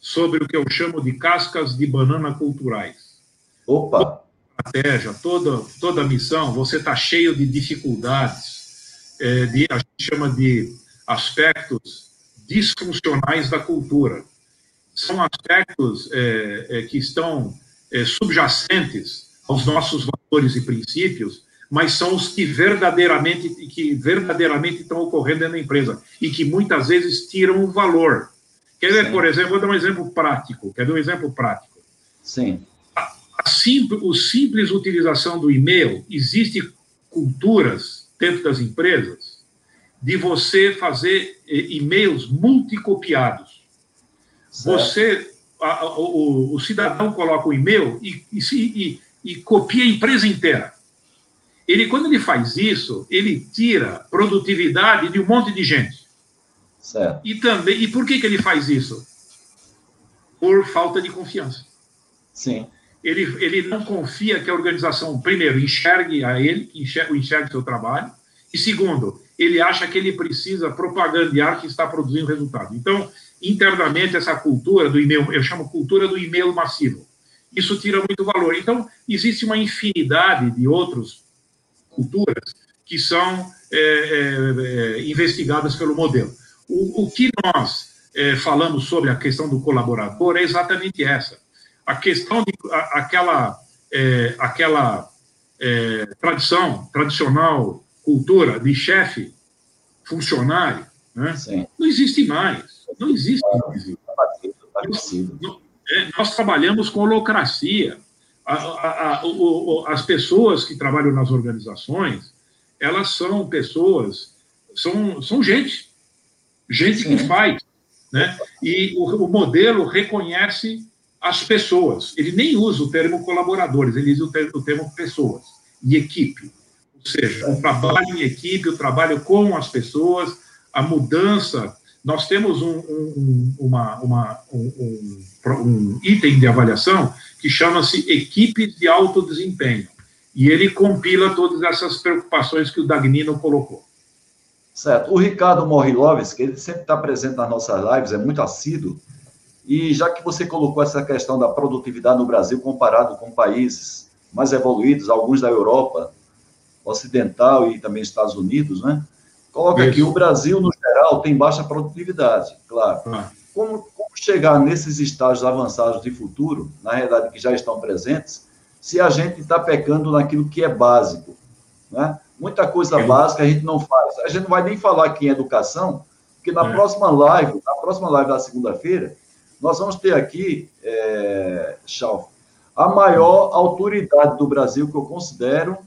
sobre o que eu chamo de cascas de banana culturais. Opa! Toda estratégia, toda, toda missão, você está cheio de dificuldades, é, de, a gente chama de aspectos disfuncionais da cultura. São aspectos é, é, que estão é, subjacentes aos nossos valores e princípios, mas são os que verdadeiramente que verdadeiramente estão ocorrendo dentro da empresa e que muitas vezes tiram o valor. Quer ver, Sim. por exemplo, vou dar um exemplo prático. Quer ver um exemplo prático? Sim. A, a simples, o simples utilização do e-mail, existe culturas dentro das empresas de você fazer eh, e-mails multicopiados. Certo. Você, a, a, o, o, cidadão coloca o e-mail e, e, e, e copia a empresa inteira. Ele, quando ele faz isso, ele tira produtividade de um monte de gente. Certo. E também, e por que, que ele faz isso? Por falta de confiança. Sim. Ele, ele não confia que a organização, primeiro, enxergue a ele, enxergue, enxergue seu trabalho, e segundo, ele acha que ele precisa propagandear que está produzindo resultado. Então, internamente, essa cultura do e-mail, eu chamo cultura do e-mail massivo. Isso tira muito valor. Então, existe uma infinidade de outros culturas que são é, é, é, investigadas pelo modelo. O, o que nós é, falamos sobre a questão do colaborador é exatamente essa. A questão de a, aquela, é, aquela é, tradição, tradicional cultura de chefe, funcionário, né? não existe mais. Não existe mais. Nós, nós trabalhamos com holocracia a, a, a, o, as pessoas que trabalham nas organizações, elas são pessoas, são, são gente, gente Sim. que faz, né? E o, o, modelo reconhece as pessoas. Ele nem usa o termo colaboradores, ele usa o termo, o termo pessoas e equipe. Ou seja, o trabalho em equipe, o trabalho com as pessoas, a mudança. Nós temos um, um, uma, uma, um, um item de avaliação que chama-se Equipes de Alto Desempenho. E ele compila todas essas preocupações que o Dagnino colocou. Certo. O Ricardo Morilovski, ele sempre está presente nas nossas lives, é muito assíduo. E já que você colocou essa questão da produtividade no Brasil comparado com países mais evoluídos, alguns da Europa ocidental e também Estados Unidos, né? Coloca Isso. aqui, o Brasil, no geral, tem baixa produtividade, claro. Ah. Como, chegar nesses estágios avançados de futuro, na realidade que já estão presentes, se a gente está pecando naquilo que é básico. Né? Muita coisa é. básica a gente não faz. A gente não vai nem falar aqui em educação, porque na é. próxima live, na próxima live da segunda-feira, nós vamos ter aqui, é, a maior autoridade do Brasil que eu considero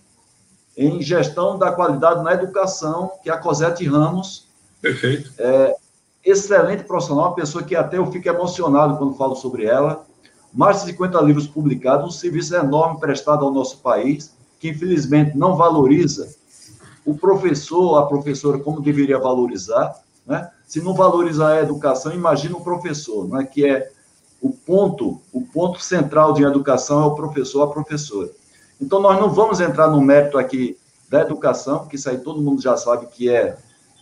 em gestão da qualidade na educação, que é a Cosete Ramos. Perfeito. É, excelente profissional, uma pessoa que até eu fico emocionado quando falo sobre ela. Mais de 50 livros publicados, um serviço enorme prestado ao nosso país, que infelizmente não valoriza o professor, a professora, como deveria valorizar. Né? Se não valorizar a educação, imagina o professor, né? que é o ponto, o ponto central de educação é o professor, a professora. Então, nós não vamos entrar no mérito aqui da educação, porque isso aí todo mundo já sabe que é,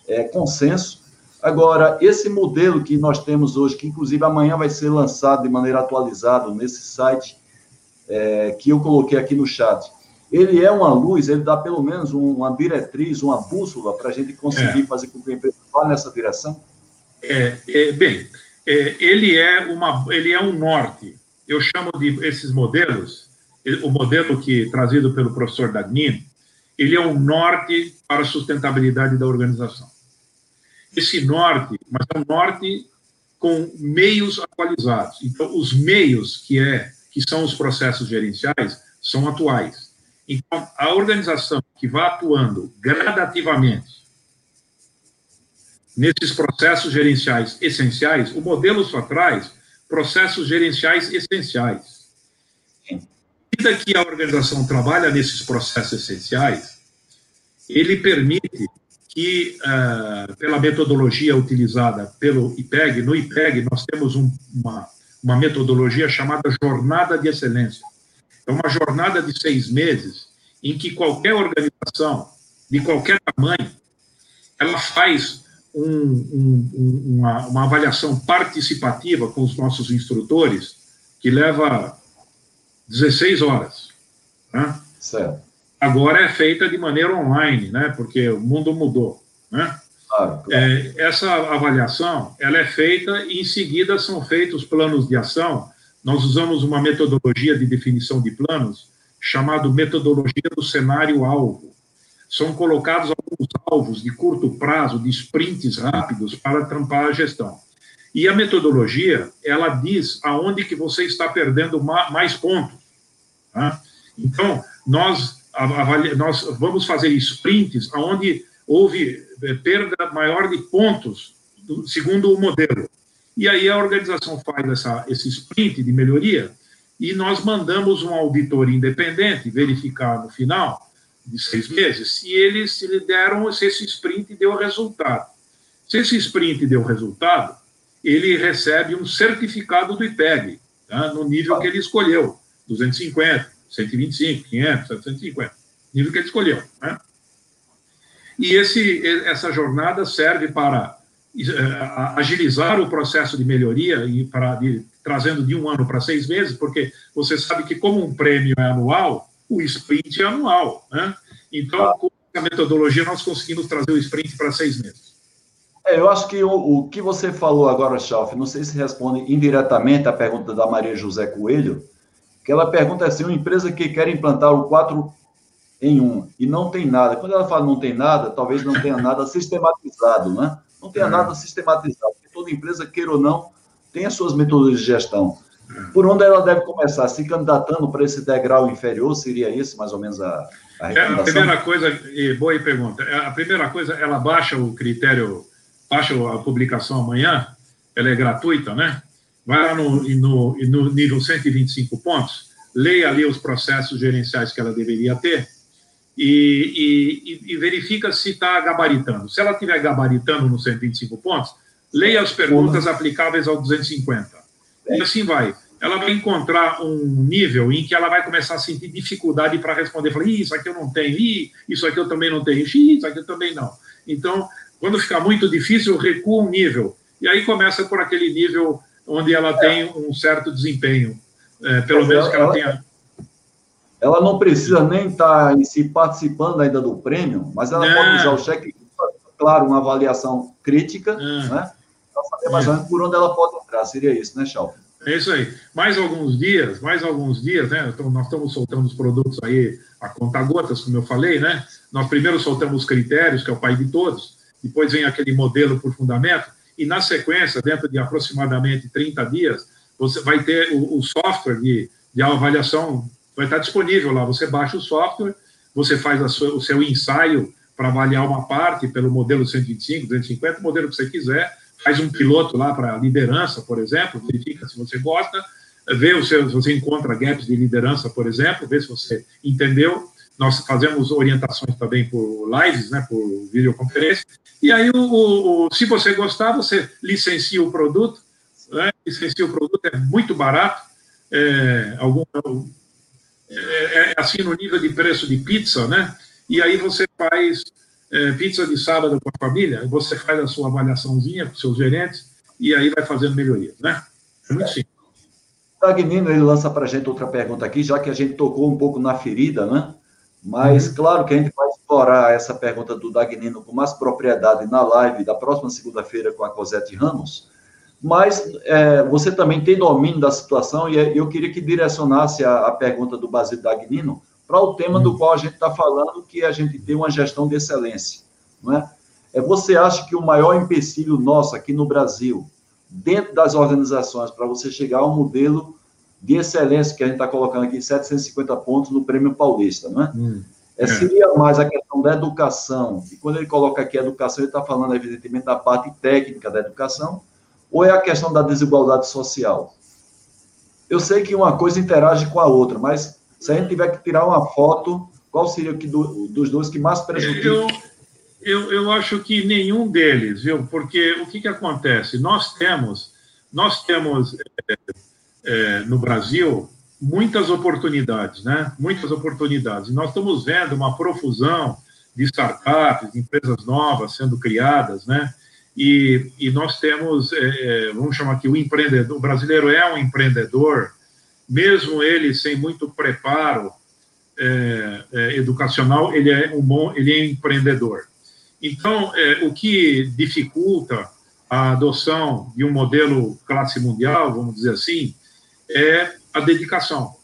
é consenso, Agora, esse modelo que nós temos hoje, que inclusive amanhã vai ser lançado de maneira atualizada nesse site é, que eu coloquei aqui no chat, ele é uma luz, ele dá pelo menos uma diretriz, uma bússola para a gente conseguir é. fazer com que a empresa vá nessa direção? É, é bem, é, ele, é uma, ele é um norte. Eu chamo de esses modelos, o modelo que trazido pelo professor Dagnino, ele é um norte para a sustentabilidade da organização esse norte, mas é um norte com meios atualizados. Então, os meios que é que são os processos gerenciais são atuais. Então, a organização que vai atuando gradativamente nesses processos gerenciais essenciais, o modelo só traz processos gerenciais essenciais. À que a organização trabalha nesses processos essenciais, ele permite que, uh, pela metodologia utilizada pelo IPEG, no IPEG nós temos um, uma, uma metodologia chamada Jornada de Excelência. É uma jornada de seis meses em que qualquer organização, de qualquer tamanho, ela faz um, um, uma, uma avaliação participativa com os nossos instrutores, que leva 16 horas. Né? Certo. Agora é feita de maneira online, né? porque o mundo mudou. Né? Claro, claro. É, essa avaliação ela é feita e em seguida são feitos planos de ação. Nós usamos uma metodologia de definição de planos chamado metodologia do cenário alvo. São colocados alguns alvos de curto prazo, de sprints rápidos para trampar a gestão. E a metodologia, ela diz aonde que você está perdendo mais pontos. Tá? Então, nós, nós vamos fazer sprints aonde houve eh, perda maior de pontos, segundo o modelo. E aí a organização faz essa, esse sprint de melhoria e nós mandamos um auditor independente verificar no final de seis meses se eles se lhe deram, se esse sprint deu resultado. Se esse sprint deu resultado, ele recebe um certificado do IPEG, tá? no nível que ele escolheu, 250, 125, 500, 750, nível que ele escolheu. Né? E esse, essa jornada serve para eh, agilizar o processo de melhoria e para de, trazendo de um ano para seis meses, porque você sabe que como um prêmio é anual, o sprint é anual, né? Então, com a metodologia, nós conseguimos trazer o sprint para seis meses. É, eu acho que o, o que você falou agora, Chalf, não sei se responde indiretamente à pergunta da Maria José Coelho, que ela pergunta assim, uma empresa que quer implantar o 4 em 1 e não tem nada. Quando ela fala não tem nada, talvez não tenha nada sistematizado, né? Não tenha nada sistematizado, porque toda empresa, queira ou não, tem as suas metodologias de gestão. Por onde ela deve começar? Se candidatando para esse degrau inferior, seria isso mais ou menos a, a é, A primeira coisa, e boa pergunta, é, a primeira coisa, ela baixa o critério, baixa a publicação amanhã, ela é gratuita, né? Vai lá no, no, no nível 125 pontos, leia ali os processos gerenciais que ela deveria ter, e, e, e verifica se está gabaritando. Se ela estiver gabaritando nos 125 pontos, leia as perguntas aplicáveis ao 250. E assim vai. Ela vai encontrar um nível em que ela vai começar a sentir dificuldade para responder. Falar, isso aqui eu não tenho, Ih, isso aqui eu também não tenho, Ih, isso aqui eu também não. Então, quando ficar muito difícil, recua um nível. E aí começa por aquele nível onde ela tem um certo desempenho. É, pelo menos que ela, ela tenha ela não precisa nem estar tá em si participando ainda do prêmio, mas ela pode usar o cheque, claro, uma avaliação crítica, né? Para saber mais ou menos por onde ela pode entrar. Seria isso, né, Chalf? É isso aí. Mais alguns dias, mais alguns dias, né? Então, nós estamos soltando os produtos aí a conta-gotas, como eu falei, né? Nós primeiro soltamos os critérios, que é o pai de todos, depois vem aquele modelo por fundamento, e na sequência, dentro de aproximadamente 30 dias, você vai ter o, o software de, de avaliação vai estar disponível lá. Você baixa o software, você faz sua, o seu ensaio para avaliar uma parte pelo modelo 125, 250, o modelo que você quiser, faz um piloto lá para liderança, por exemplo, verifica se você gosta, vê o seu, se você encontra gaps de liderança, por exemplo, vê se você entendeu. Nós fazemos orientações também por lives, né, por videoconferência. E aí, o, o, se você gostar, você licencia o produto. Né, licencia o produto, é muito barato. É, algum, é, é, assim no nível de preço de pizza, né? E aí você faz é, pizza de sábado com a família, você faz a sua avaliaçãozinha com seus gerentes e aí vai fazendo melhorias, né? É muito simples. Dagnino, ele lança para a gente outra pergunta aqui, já que a gente tocou um pouco na ferida, né? Mas, uhum. claro que a gente vai explorar essa pergunta do Dagnino com mais propriedade na live da próxima segunda-feira com a Cosette Ramos mas é, você também tem domínio da situação e é, eu queria que direcionasse a, a pergunta do Basílio Dagnino para o tema do qual a gente está falando, que a gente tem uma gestão de excelência. Não é? é? Você acha que o maior empecilho nosso aqui no Brasil, dentro das organizações, para você chegar ao modelo de excelência que a gente está colocando aqui, 750 pontos no Prêmio Paulista, não é? Hum, é? é? Seria mais a questão da educação, e quando ele coloca aqui educação, ele está falando, evidentemente, da parte técnica da educação, ou é a questão da desigualdade social? Eu sei que uma coisa interage com a outra, mas se a gente tiver que tirar uma foto, qual seria o que do, dos dois que mais prejudica? Eu, eu, eu acho que nenhum deles, viu? Porque o que, que acontece? Nós temos, nós temos é, é, no Brasil muitas oportunidades, né? Muitas oportunidades. E nós estamos vendo uma profusão de startups, de empresas novas sendo criadas, né? E, e nós temos, é, é, vamos chamar aqui, o empreendedor, o brasileiro é um empreendedor, mesmo ele sem muito preparo é, é, educacional, ele é um bom, ele é empreendedor. Então, é, o que dificulta a adoção de um modelo classe mundial, vamos dizer assim, é a dedicação.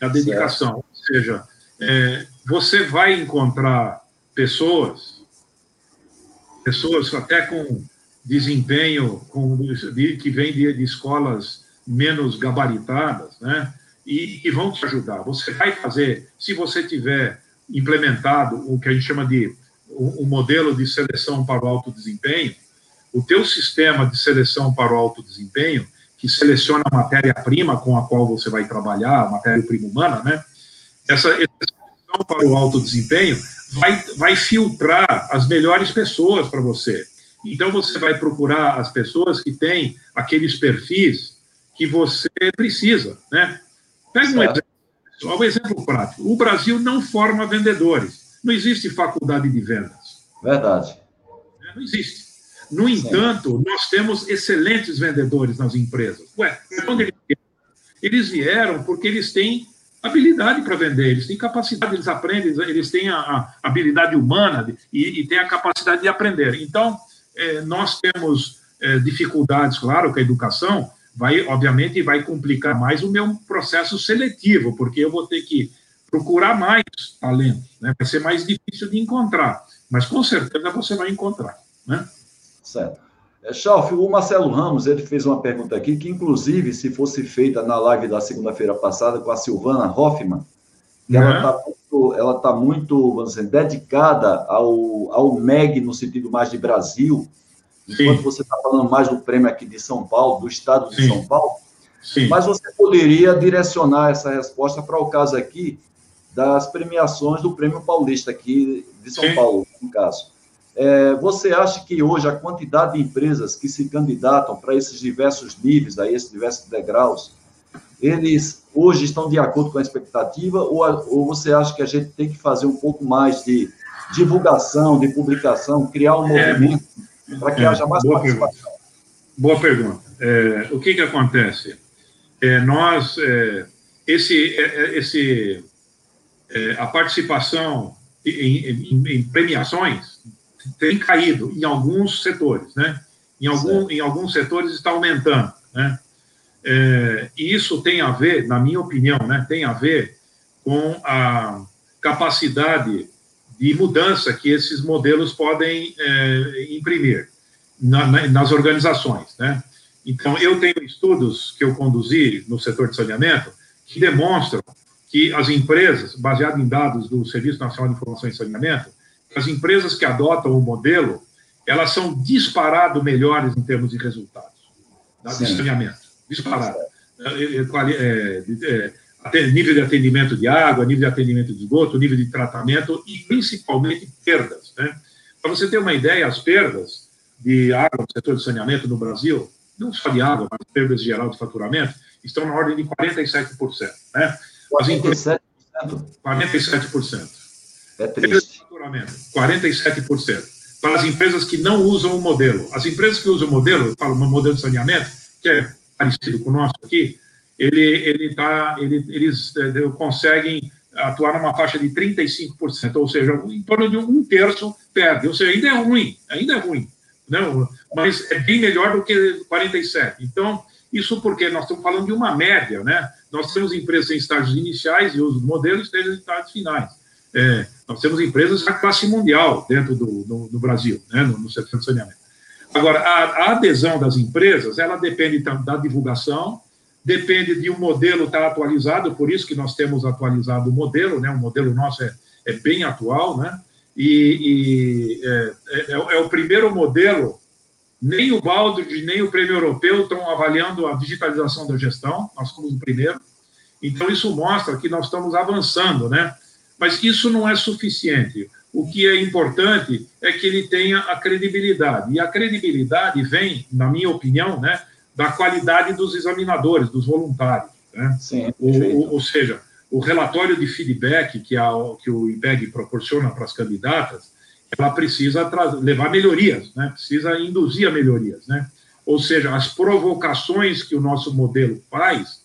A dedicação, certo. ou seja, é, você vai encontrar pessoas, pessoas até com desempenho com, que vem de, de, escolas menos gabaritadas, né? E, e vão te ajudar. Você vai fazer, se você tiver implementado o que a gente chama de o, o modelo de seleção para o alto desempenho, o teu sistema de seleção para o alto desempenho, que seleciona a matéria-prima com a qual você vai trabalhar, a matéria-prima humana, né? Essa, seleção para o alto desempenho vai, vai filtrar as melhores pessoas para você. Então, você vai procurar as pessoas que têm aqueles perfis que você precisa, né? Pega um exemplo, um exemplo prático. O Brasil não forma vendedores. Não existe faculdade de vendas. Verdade. É, não existe. No entanto, nós temos excelentes vendedores nas empresas. Ué, onde eles vieram? Eles vieram porque eles têm habilidade para vender, eles têm capacidade, eles aprendem, eles têm a, a habilidade humana de, e, e têm a capacidade de aprender. Então, é, nós temos é, dificuldades, claro, com a educação, vai, obviamente, vai complicar mais o meu processo seletivo, porque eu vou ter que procurar mais talentos, né? vai ser mais difícil de encontrar, mas com certeza você vai encontrar, né? Certo. É, Chalf, o Marcelo Ramos, ele fez uma pergunta aqui, que inclusive, se fosse feita na live da segunda-feira passada com a Silvana Hoffman, uhum. ela está muito, ela tá muito vamos dizer, dedicada ao, ao MEG no sentido mais de Brasil, enquanto Sim. você está falando mais do prêmio aqui de São Paulo, do estado de Sim. São Paulo, Sim. mas você poderia direcionar essa resposta para o caso aqui das premiações do Prêmio Paulista aqui de São Paulo, no caso. É, você acha que hoje a quantidade de empresas que se candidatam para esses diversos níveis, a esses diversos degraus, eles hoje estão de acordo com a expectativa ou, ou você acha que a gente tem que fazer um pouco mais de divulgação, de publicação, criar um é, movimento é, para que é, haja mais boa participação? Pergunta. Boa pergunta. É, o que que acontece? É, nós, esse, esse, a participação em, em, em premiações tem caído em alguns setores, né? Em, algum, em alguns setores está aumentando, né? É, e isso tem a ver, na minha opinião, né, tem a ver com a capacidade de mudança que esses modelos podem é, imprimir na, na, nas organizações, né? Então, eu tenho estudos que eu conduzi no setor de saneamento que demonstram que as empresas, baseado em dados do Serviço Nacional de Informação e Saneamento, as empresas que adotam o modelo, elas são disparado melhores em termos de resultados tá? de saneamento. Disparado. É, é, é, nível de atendimento de água, nível de atendimento de esgoto, nível de tratamento e principalmente perdas. Né? Para você ter uma ideia, as perdas de água no setor de saneamento no Brasil, não só de água, mas perdas geral de faturamento, estão na ordem de 47%. Né? As 47%? 47%. É triste faturamento, 47%. Para as empresas que não usam o modelo. As empresas que usam o modelo, eu falo modelo de saneamento, que é parecido com o nosso aqui, ele, ele tá, ele, eles é, conseguem atuar numa faixa de 35%, ou seja, em torno de um terço perde. Ou seja, ainda é ruim, ainda é ruim. Não, mas é bem melhor do que 47%. Então, isso porque nós estamos falando de uma média, né? Nós temos empresas em estágios iniciais de uso do modelo e estágios finais. É, nós temos empresas da classe mundial dentro do, do, do Brasil, né, no, no, setor de saneamento. Agora, a, a, adesão das empresas, ela depende da divulgação, depende de um modelo estar atualizado, por isso que nós temos atualizado o modelo, né, o modelo nosso é, é bem atual, né, e, e é, é, é, o primeiro modelo, nem o Baldrige, nem o Prêmio Europeu estão avaliando a digitalização da gestão, nós somos o primeiro, então isso mostra que nós estamos avançando, né, mas isso não é suficiente. O que é importante é que ele tenha a credibilidade. E a credibilidade vem, na minha opinião, né, da qualidade dos examinadores, dos voluntários. Né? Sim, ou, ou, seja, o relatório de feedback que, a, que o IPEG proporciona para as candidatas, ela precisa levar melhorias, né? precisa induzir a melhorias. Né? Ou seja, as provocações que o nosso modelo faz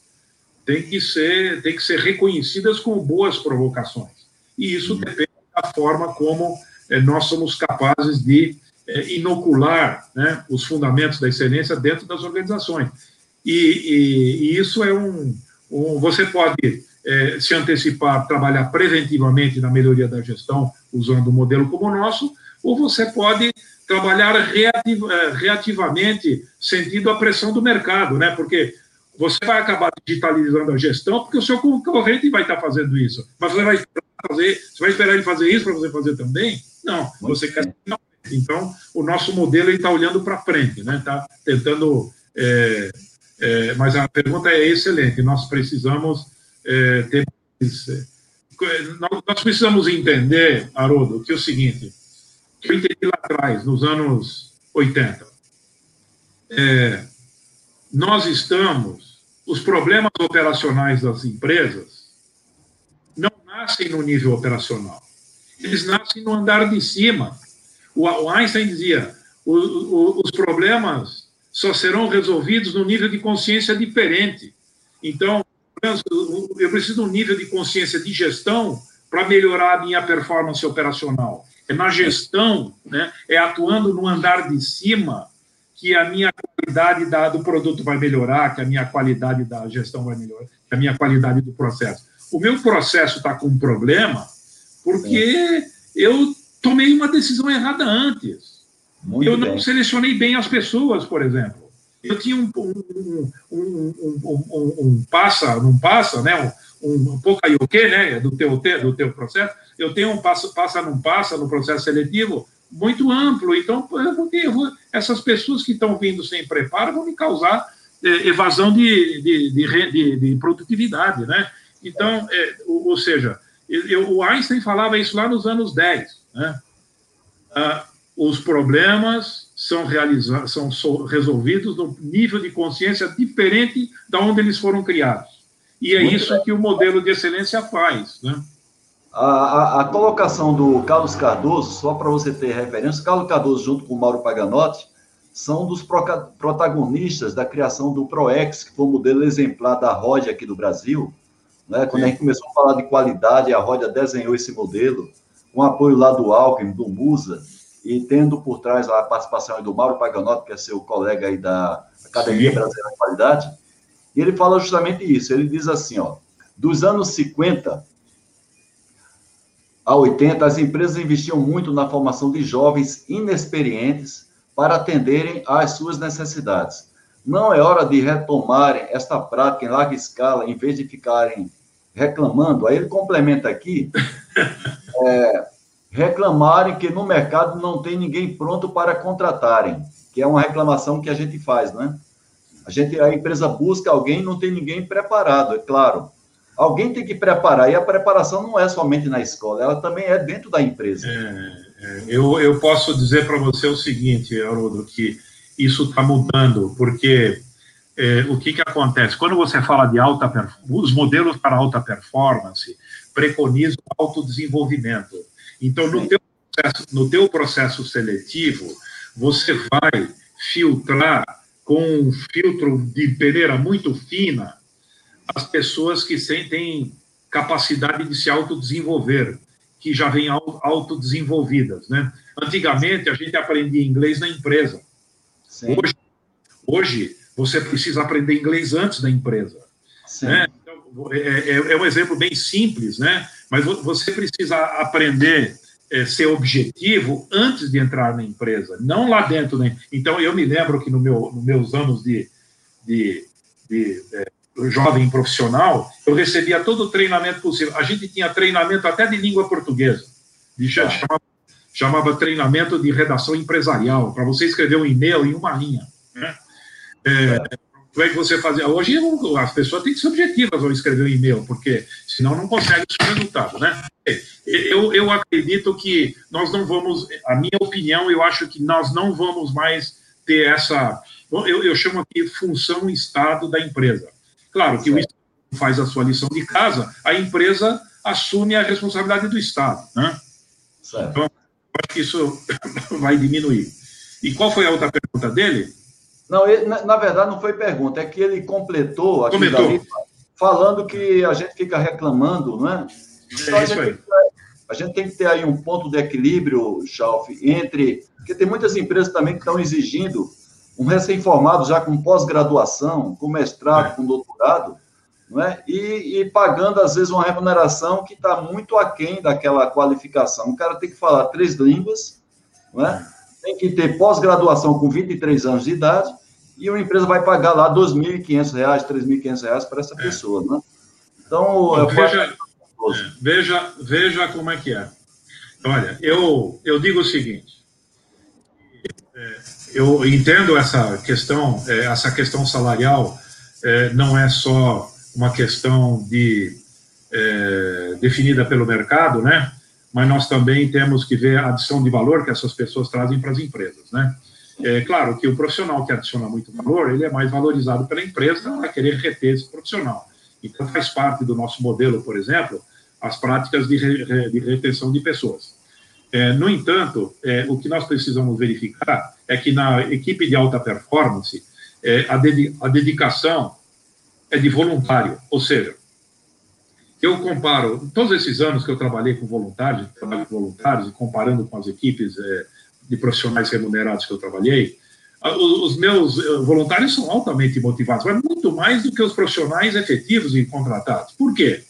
têm que ser, têm que ser reconhecidas como boas provocações. E isso depende da forma como eh, nós somos capazes de eh, inocular né, os fundamentos da excelência dentro das organizações. E, e, e isso é um, um, Você pode é, se antecipar, trabalhar preventivamente na melhoria da gestão, usando um modelo como o nosso, ou você pode trabalhar reativ, reativamente, sentindo a pressão do mercado, né? Porque você vai acabar digitalizando a gestão, porque o seu concorrente vai estar fazendo isso. Mas você vai fazer, você vai esperar ele fazer isso para você fazer também? Não, você quer. Então, o nosso modelo está olhando para frente, né? Está tentando. É, é, mas a pergunta é excelente. Nós precisamos é, ter. É, nós precisamos entender, Haroldo, que é o seguinte: que eu entendi lá atrás, nos anos 80. É, nós estamos. Os problemas operacionais das empresas nascem no nível operacional. Eles nascem no andar de cima. O Einstein dizia: os problemas só serão resolvidos no nível de consciência diferente. Então, eu preciso de um nível de consciência de gestão para melhorar a minha performance operacional. É na gestão, né, é atuando no andar de cima que a minha qualidade da, do produto vai melhorar, que a minha qualidade da gestão vai melhorar, que a minha qualidade do processo. O meu processo está com um problema porque eu tomei uma decisão errada antes. Muito eu não selecionei bem as pessoas, por exemplo. Eu tinha um, um, um, um, um passa, não passa, né? Um, um pouco aí o quê, né? Do teu, do teu processo. Eu tenho um passa, passa, não passa no processo seletivo muito amplo. Então, porque essas pessoas que estão vindo sem preparo vão me causar é, evasão de, de, de, de, de produtividade, né? Então, é, ou, ou, seja, eu, o Einstein falava isso lá nos anos 10, né? Ah, os problemas são, são resolvidos no nível de consciência diferente da onde eles foram criados. E é Muito isso bem. que o modelo de excelência faz. Né? A, a, a, colocação do Carlos Cardoso, só para você ter referência, Carlos Cardoso, junto com o Mauro Paganotti, são dos pro, protagonistas da criação do ProEx, que foi o modelo exemplar da Rodia aqui do Brasil. Né? Quando a gente começou a falar de qualidade, a Rodia desenhou esse modelo, com apoio lá do Alckmin, do Musa, e tendo por trás a participação do Mauro Paganotti, que é seu colega aí da Academia Sim. Brasileira de Qualidade, e ele fala justamente isso. Ele diz assim, ó, dos anos 50 a 80, as empresas investiam muito na formação de jovens inexperientes para atenderem às suas necessidades. Não é hora de retomarem esta prática em larga escala, em vez de ficarem reclamando. Aí ele complementa aqui, [LAUGHS] é, reclamarem que no mercado não tem ninguém pronto para contratarem, que é uma reclamação que a gente faz, né? A gente, a empresa busca alguém, não tem ninguém preparado, é claro. Alguém tem que preparar, e a preparação não é somente na escola, ela também é dentro da empresa. É, é, eu, eu posso dizer para você o seguinte, Haroldo, que isso está mudando, porque é, o que, que acontece? Quando você fala de alta os modelos para alta performance preconizam autodesenvolvimento. Então, no teu, processo, no teu processo seletivo, você vai filtrar com um filtro de peneira muito fina as pessoas que têm capacidade de se autodesenvolver, que já vêm autodesenvolvidas, né? Antigamente, a gente aprendia inglês na empresa. Hoje, hoje, você precisa aprender inglês antes da empresa. Né? Então, é, é, é um exemplo bem simples, né? Mas você precisa aprender é, ser objetivo antes de entrar na empresa, não lá dentro. Né? Então, eu me lembro que no meu, nos meus anos de, de, de é, jovem profissional, eu recebia todo o treinamento possível. A gente tinha treinamento até de língua portuguesa, de, ah. chamava, chamava, treinamento de redação empresarial, para você escrever um e-mail em uma linha. Né? É, é como é que você fazia? Hoje as pessoas têm que ser objetivas ao escrever um e-mail, porque senão não consegue o seu resultado, né? Eu, eu acredito que nós não vamos, a minha opinião, eu acho que nós não vamos mais ter essa, eu, eu chamo aqui função Estado da empresa. Claro que o Estado faz a sua lição de casa, a empresa assume a responsabilidade do Estado. Né? Certo. Então, acho que isso [LAUGHS] vai diminuir. E qual foi a outra pergunta dele? Não, ele, na, na, verdade não foi pergunta, é que ele completou aqui Dali, falando que a gente fica reclamando, não é? Então, é isso aí. A gente tem que ter aí um ponto de equilíbrio, Chalf, entre. Porque tem muitas empresas também que estão exigindo um recém-formado já com pós-graduação, com mestrado, é. com doutorado, não é? E, e, pagando, às vezes, uma remuneração que está muito aquém daquela qualificação. O cara tem que falar três línguas, não é? Tem que ter pós-graduação com 23 anos de idade, e uma empresa vai pagar lá R$ 2.500, R$ 3.500 para essa é. pessoa. Né? Então, veja, é, veja, veja como é que é. Olha, eu, eu digo o seguinte, é, eu entendo essa questão, é, essa questão salarial é, não é só uma questão de é, definida pelo mercado, né? Mas nós também temos que ver a adição de valor que essas pessoas trazem para as empresas, né? É claro que o profissional que adiciona muito valor, ele é mais valorizado pela empresa a querer reter esse profissional. Então faz parte do nosso modelo, por exemplo, as práticas de, re, de retenção de pessoas. É, no entanto, é, o que nós precisamos verificar é que na equipe de alta performance, é, a, ded a dedicação é de voluntário, ou seja, eu comparo, todos esses anos que eu trabalhei com voluntários, trabalho com voluntários, e comparando com as equipes é, de profissionais remunerados que eu trabalhei, os meus eh, voluntários são altamente motivados, mas muito mais do que os profissionais efetivos e contratados. Por quê?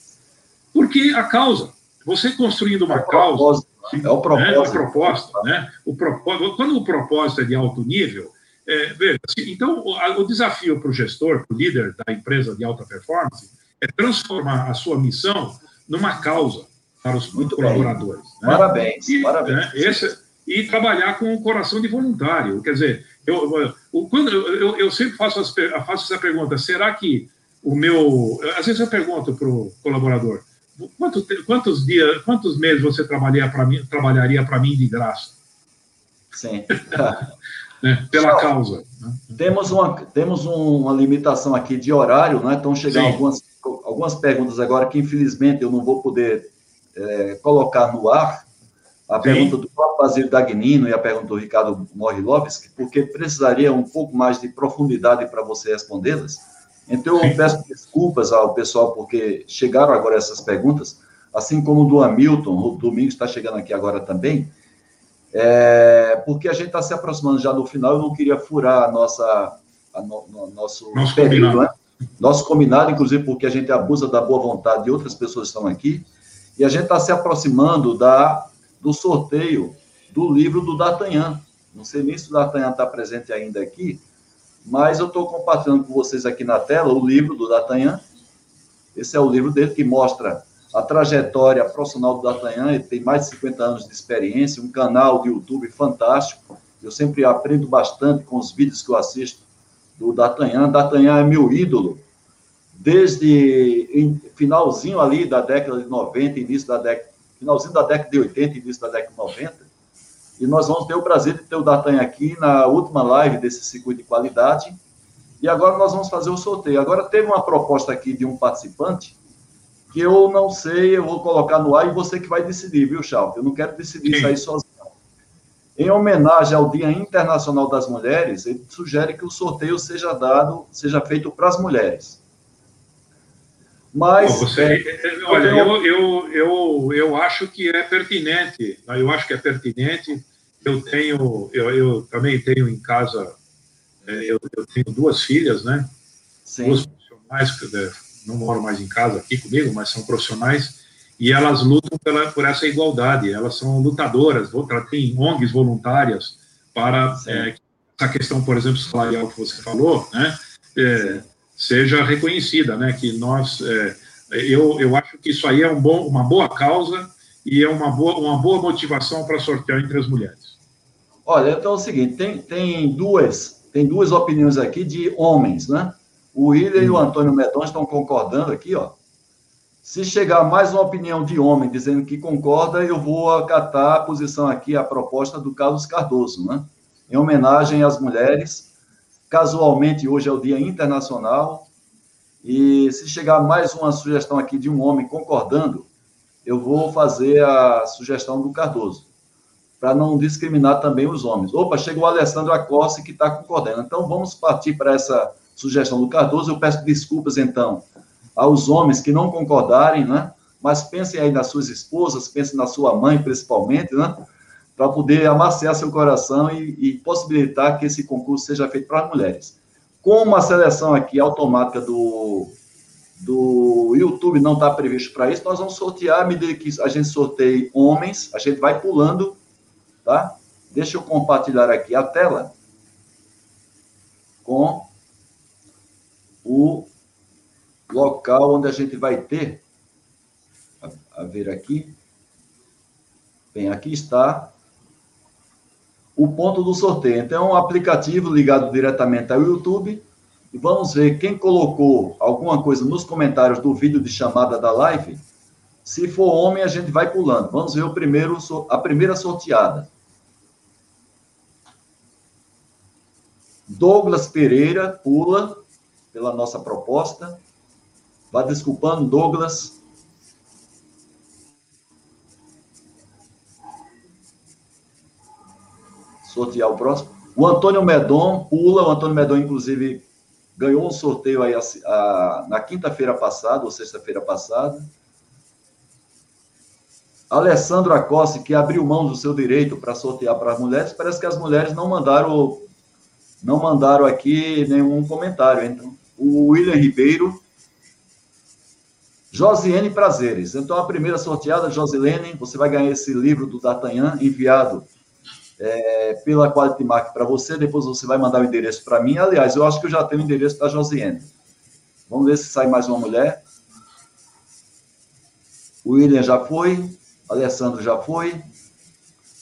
Porque a causa, você construindo uma é causa, é o propósito, né, a proposta, né? O propósito, quando o propósito é de alto nível, é, veja, então o, o desafio para o gestor, para o líder da empresa de alta performance, é transformar a sua missão numa causa para os Muito colaboradores. Né? Parabéns, e, parabéns. Né, esse, e trabalhar com o coração de voluntário. Quer dizer, eu, eu, quando, eu, eu sempre faço, as, faço essa pergunta: será que o meu. Às vezes eu pergunto para o colaborador: quanto, quantos dias, quantos meses você trabalharia para mim, trabalharia para mim de graça? Sim. [LAUGHS] né, pela Só, causa. Né? Temos, uma, temos uma limitação aqui de horário, né? Estão chegando algumas, algumas perguntas agora que, infelizmente, eu não vou poder é, colocar no ar a Sim. pergunta do próprio Basílio Dagnino e a pergunta do Ricardo Morilovski, porque precisaria um pouco mais de profundidade para você respondê-las. Então, eu Sim. peço desculpas ao pessoal, porque chegaram agora essas perguntas, assim como do Hamilton, o Domingos está chegando aqui agora também, é, porque a gente está se aproximando já do final, eu não queria furar a nossa, a no, no, nosso, nosso período. Né? Nosso combinado, inclusive porque a gente abusa da boa vontade de outras pessoas que estão aqui, e a gente está se aproximando da do sorteio do livro do D'Artagnan. Não sei nem se o D'Artagnan está presente ainda aqui, mas eu estou compartilhando com vocês aqui na tela o livro do D'Artagnan. Esse é o livro dele que mostra a trajetória profissional do D'Artagnan. Ele tem mais de 50 anos de experiência, um canal de YouTube fantástico. Eu sempre aprendo bastante com os vídeos que eu assisto do D'Artagnan. D'Artagnan é meu ídolo desde finalzinho ali da década de 90, início da década finalzinho da década de 80, início da década de 90. E nós vamos ter o prazer de ter o Datan aqui na última live desse circuito de qualidade. E agora nós vamos fazer o sorteio. Agora teve uma proposta aqui de um participante que eu não sei, eu vou colocar no ar e você que vai decidir, viu, Chal? Eu não quero decidir Sim. isso aí sozinho. Em homenagem ao Dia Internacional das Mulheres, ele sugere que o sorteio seja dado, seja feito para as mulheres. Mas. Você, é, é, é olha, eu, eu, eu, eu acho que é pertinente, né? eu acho que é pertinente. Eu tenho, eu, eu também tenho em casa, eu, eu tenho duas filhas, né? Sim. Duas profissionais, que não moram mais em casa aqui comigo, mas são profissionais, e elas lutam pela, por essa igualdade. Elas são lutadoras, têm ONGs voluntárias para é, essa questão, por exemplo, salarial que você falou, né? É, seja reconhecida, né? Que nós, é, eu, eu acho que isso aí é um bom, uma boa causa e é uma boa, uma boa motivação para sortear entre as mulheres. Olha, então é o seguinte, tem, tem duas tem duas opiniões aqui de homens, né? O William hum. e o Antônio Medon estão concordando aqui, ó. Se chegar mais uma opinião de homem dizendo que concorda, eu vou acatar a posição aqui, a proposta do Carlos Cardoso, né? Em homenagem às mulheres, Casualmente, hoje é o Dia Internacional. E se chegar mais uma sugestão aqui de um homem concordando, eu vou fazer a sugestão do Cardoso, para não discriminar também os homens. Opa, chegou o Alessandro Acossi que está concordando. Então, vamos partir para essa sugestão do Cardoso. Eu peço desculpas, então, aos homens que não concordarem, né? Mas pensem aí nas suas esposas, pensem na sua mãe, principalmente, né? Para poder amaciar seu coração e, e possibilitar que esse concurso seja feito para as mulheres. Com uma seleção aqui automática do, do YouTube não está previsto para isso, nós vamos sortear, à medida que a gente sorteia homens, a gente vai pulando, tá? Deixa eu compartilhar aqui a tela com o local onde a gente vai ter, a, a ver aqui, bem, aqui está o ponto do sorteio. Então, é um aplicativo ligado diretamente ao YouTube, e vamos ver quem colocou alguma coisa nos comentários do vídeo de chamada da live. Se for homem, a gente vai pulando. Vamos ver o primeiro, a primeira sorteada. Douglas Pereira pula pela nossa proposta. Vá desculpando, Douglas. Sortear o próximo. O Antônio Medon pula. O Antônio Medon, inclusive, ganhou um sorteio aí a, a, na quinta-feira passada, ou sexta-feira passada. Alessandro Acossi, que abriu mão do seu direito para sortear para as mulheres, parece que as mulheres não mandaram não mandaram aqui nenhum comentário. Então, o William Ribeiro, Josiane Prazeres. Então, a primeira sorteada, Josilene, você vai ganhar esse livro do D'Artagnan, enviado é, pela Quality Mark para você, depois você vai mandar o endereço para mim. Aliás, eu acho que eu já tenho o endereço da Josiane. Vamos ver se sai mais uma mulher. O William já foi, Alessandro já foi.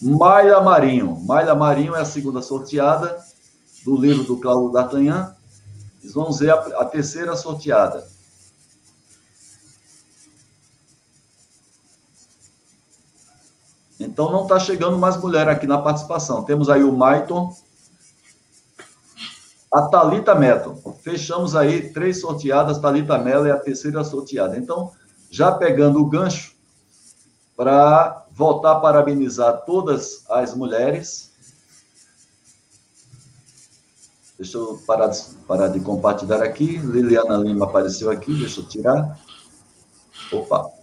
Maila Marinho. Maila Marinho é a segunda sorteada do livro do Cláudio D'Artagnan. Eles vão ver a, a terceira sorteada. Então não está chegando mais mulher aqui na participação. Temos aí o Maiton, a Talita Meto. Fechamos aí três sorteadas, Talita Mello é a terceira sorteada. Então, já pegando o gancho para voltar a parabenizar todas as mulheres. Deixa eu parar de, parar de compartilhar aqui. Liliana Lima apareceu aqui, deixa eu tirar. Opa.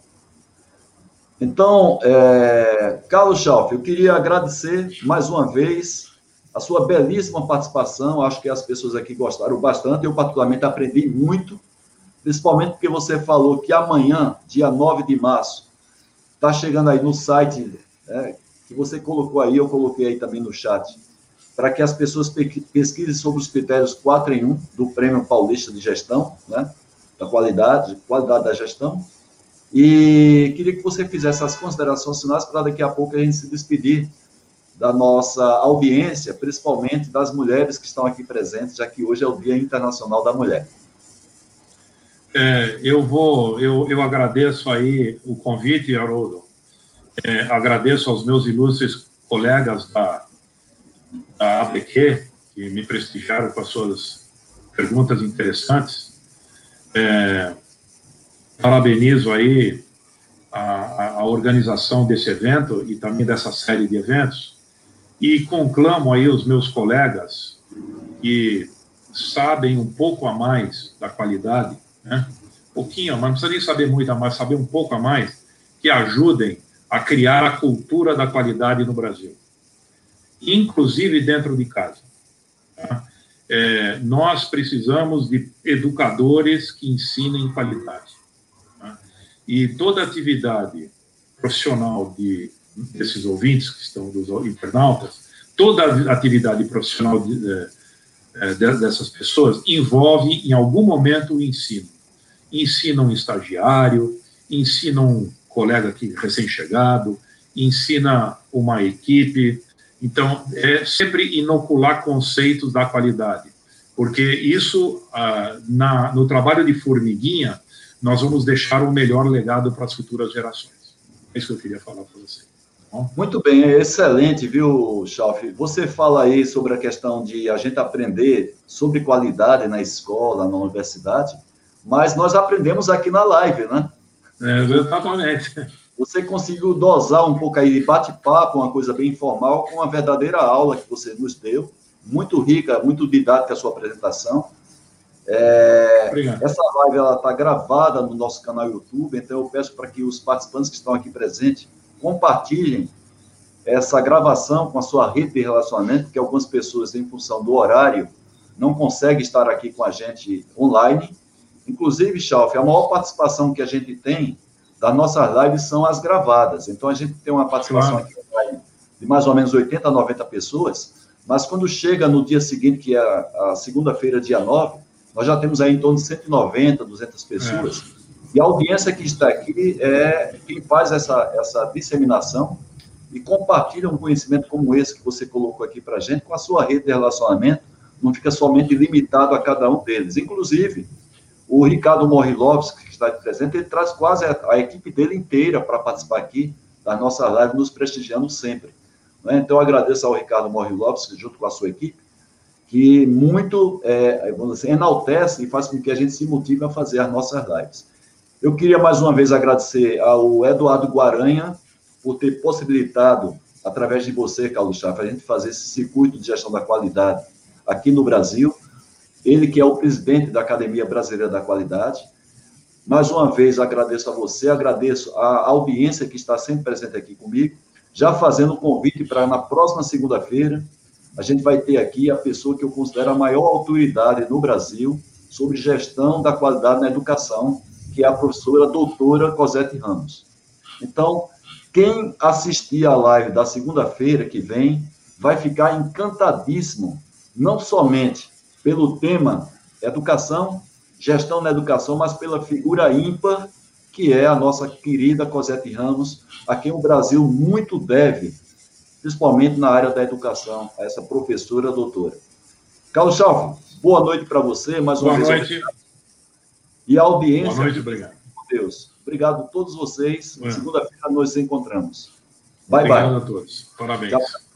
Então, é, Carlos Schauf, eu queria agradecer mais uma vez a sua belíssima participação. Acho que as pessoas aqui gostaram bastante. Eu, particularmente, aprendi muito, principalmente porque você falou que amanhã, dia 9 de março, está chegando aí no site né, que você colocou aí, eu coloquei aí também no chat, para que as pessoas pesquisem sobre os critérios 4 em 1 do Prêmio Paulista de Gestão, né, da qualidade, qualidade da gestão. E queria que você fizesse as considerações finais para daqui a pouco a gente se despedir da nossa audiência, principalmente das mulheres que estão aqui presentes, já que hoje é o Dia Internacional da Mulher. É, eu vou, eu, eu agradeço aí o convite, Haroldo. É, agradeço aos meus ilustres colegas da, da APQ, que me prestigiaram com as suas perguntas interessantes. É, parabenizo aí a, a, organização desse evento e também dessa série de eventos e conclamo aí os meus colegas que sabem um pouco a mais da qualidade, né? Pouquinho, mas não precisa nem saber muito a mais, saber um pouco a mais, que ajudem a criar a cultura da qualidade no Brasil, inclusive dentro de casa. Tá? É, nós precisamos de educadores que ensinem qualidade. E toda atividade profissional de, desses ouvintes que estão, dos internautas, toda atividade profissional de, de, é, dessas pessoas envolve, em algum momento, o ensino. Ensina um estagiário, ensina um colega que recém-chegado, ensina uma equipe. Então, é sempre inocular conceitos da qualidade, porque isso, ah, na, no trabalho de formiguinha, nós vamos deixar o melhor legado para as futuras gerações. É isso que eu queria falar para você. Muito bem, excelente, viu, Chalf? Você fala aí sobre a questão de a gente aprender sobre qualidade na escola, na universidade, mas nós aprendemos aqui na live, né? É, exatamente. Você conseguiu dosar um pouco aí de bate-papo, uma coisa bem informal, com uma verdadeira aula que você nos deu. Muito rica, muito didática a sua apresentação. É, essa live está gravada no nosso canal YouTube, então eu peço para que os participantes que estão aqui presentes compartilhem essa gravação com a sua rede de relacionamento, porque algumas pessoas, em função do horário, não conseguem estar aqui com a gente online. Inclusive, Chalf, a maior participação que a gente tem das nossas lives são as gravadas. Então, a gente tem uma participação claro. aqui de mais ou menos 80, 90 pessoas, mas quando chega no dia seguinte, que é a segunda-feira, dia 9, nós já temos aí em torno de 190, 200 pessoas. É. E a audiência que está aqui é quem faz essa, essa disseminação e compartilha um conhecimento como esse que você colocou aqui para a gente com a sua rede de relacionamento, não fica somente limitado a cada um deles. Inclusive, o Ricardo Morrilovs, que está presente, ele traz quase a, a equipe dele inteira para participar aqui da nossa live, nos prestigiando sempre. Né? Então, eu agradeço ao Ricardo Morrilovs, junto com a sua equipe, que muito é, dizer, enaltece e faz com que a gente se motive a fazer as nossas lives. Eu queria mais uma vez agradecer ao Eduardo Guaranha por ter possibilitado, através de você, Carlos Chaves, a gente fazer esse circuito de gestão da qualidade aqui no Brasil. Ele que é o presidente da Academia Brasileira da Qualidade. Mais uma vez agradeço a você, agradeço a audiência que está sempre presente aqui comigo, já fazendo o convite para na próxima segunda-feira a gente vai ter aqui a pessoa que eu considero a maior autoridade no Brasil sobre gestão da qualidade na educação, que é a professora doutora Cosette Ramos. Então, quem assistir a live da segunda-feira que vem vai ficar encantadíssimo, não somente pelo tema educação, gestão na educação, mas pela figura ímpar que é a nossa querida Cosette Ramos, a quem o Brasil muito deve, principalmente na área da educação, a essa professora doutora. Carlos Chalf, boa noite para você, mais uma boa vez. Boa noite. E a audiência. Boa noite, obrigado. Deus. Obrigado a todos vocês. Segunda-feira nós nos encontramos. Bye, obrigado bye. Obrigado a todos. Parabéns. Tchau.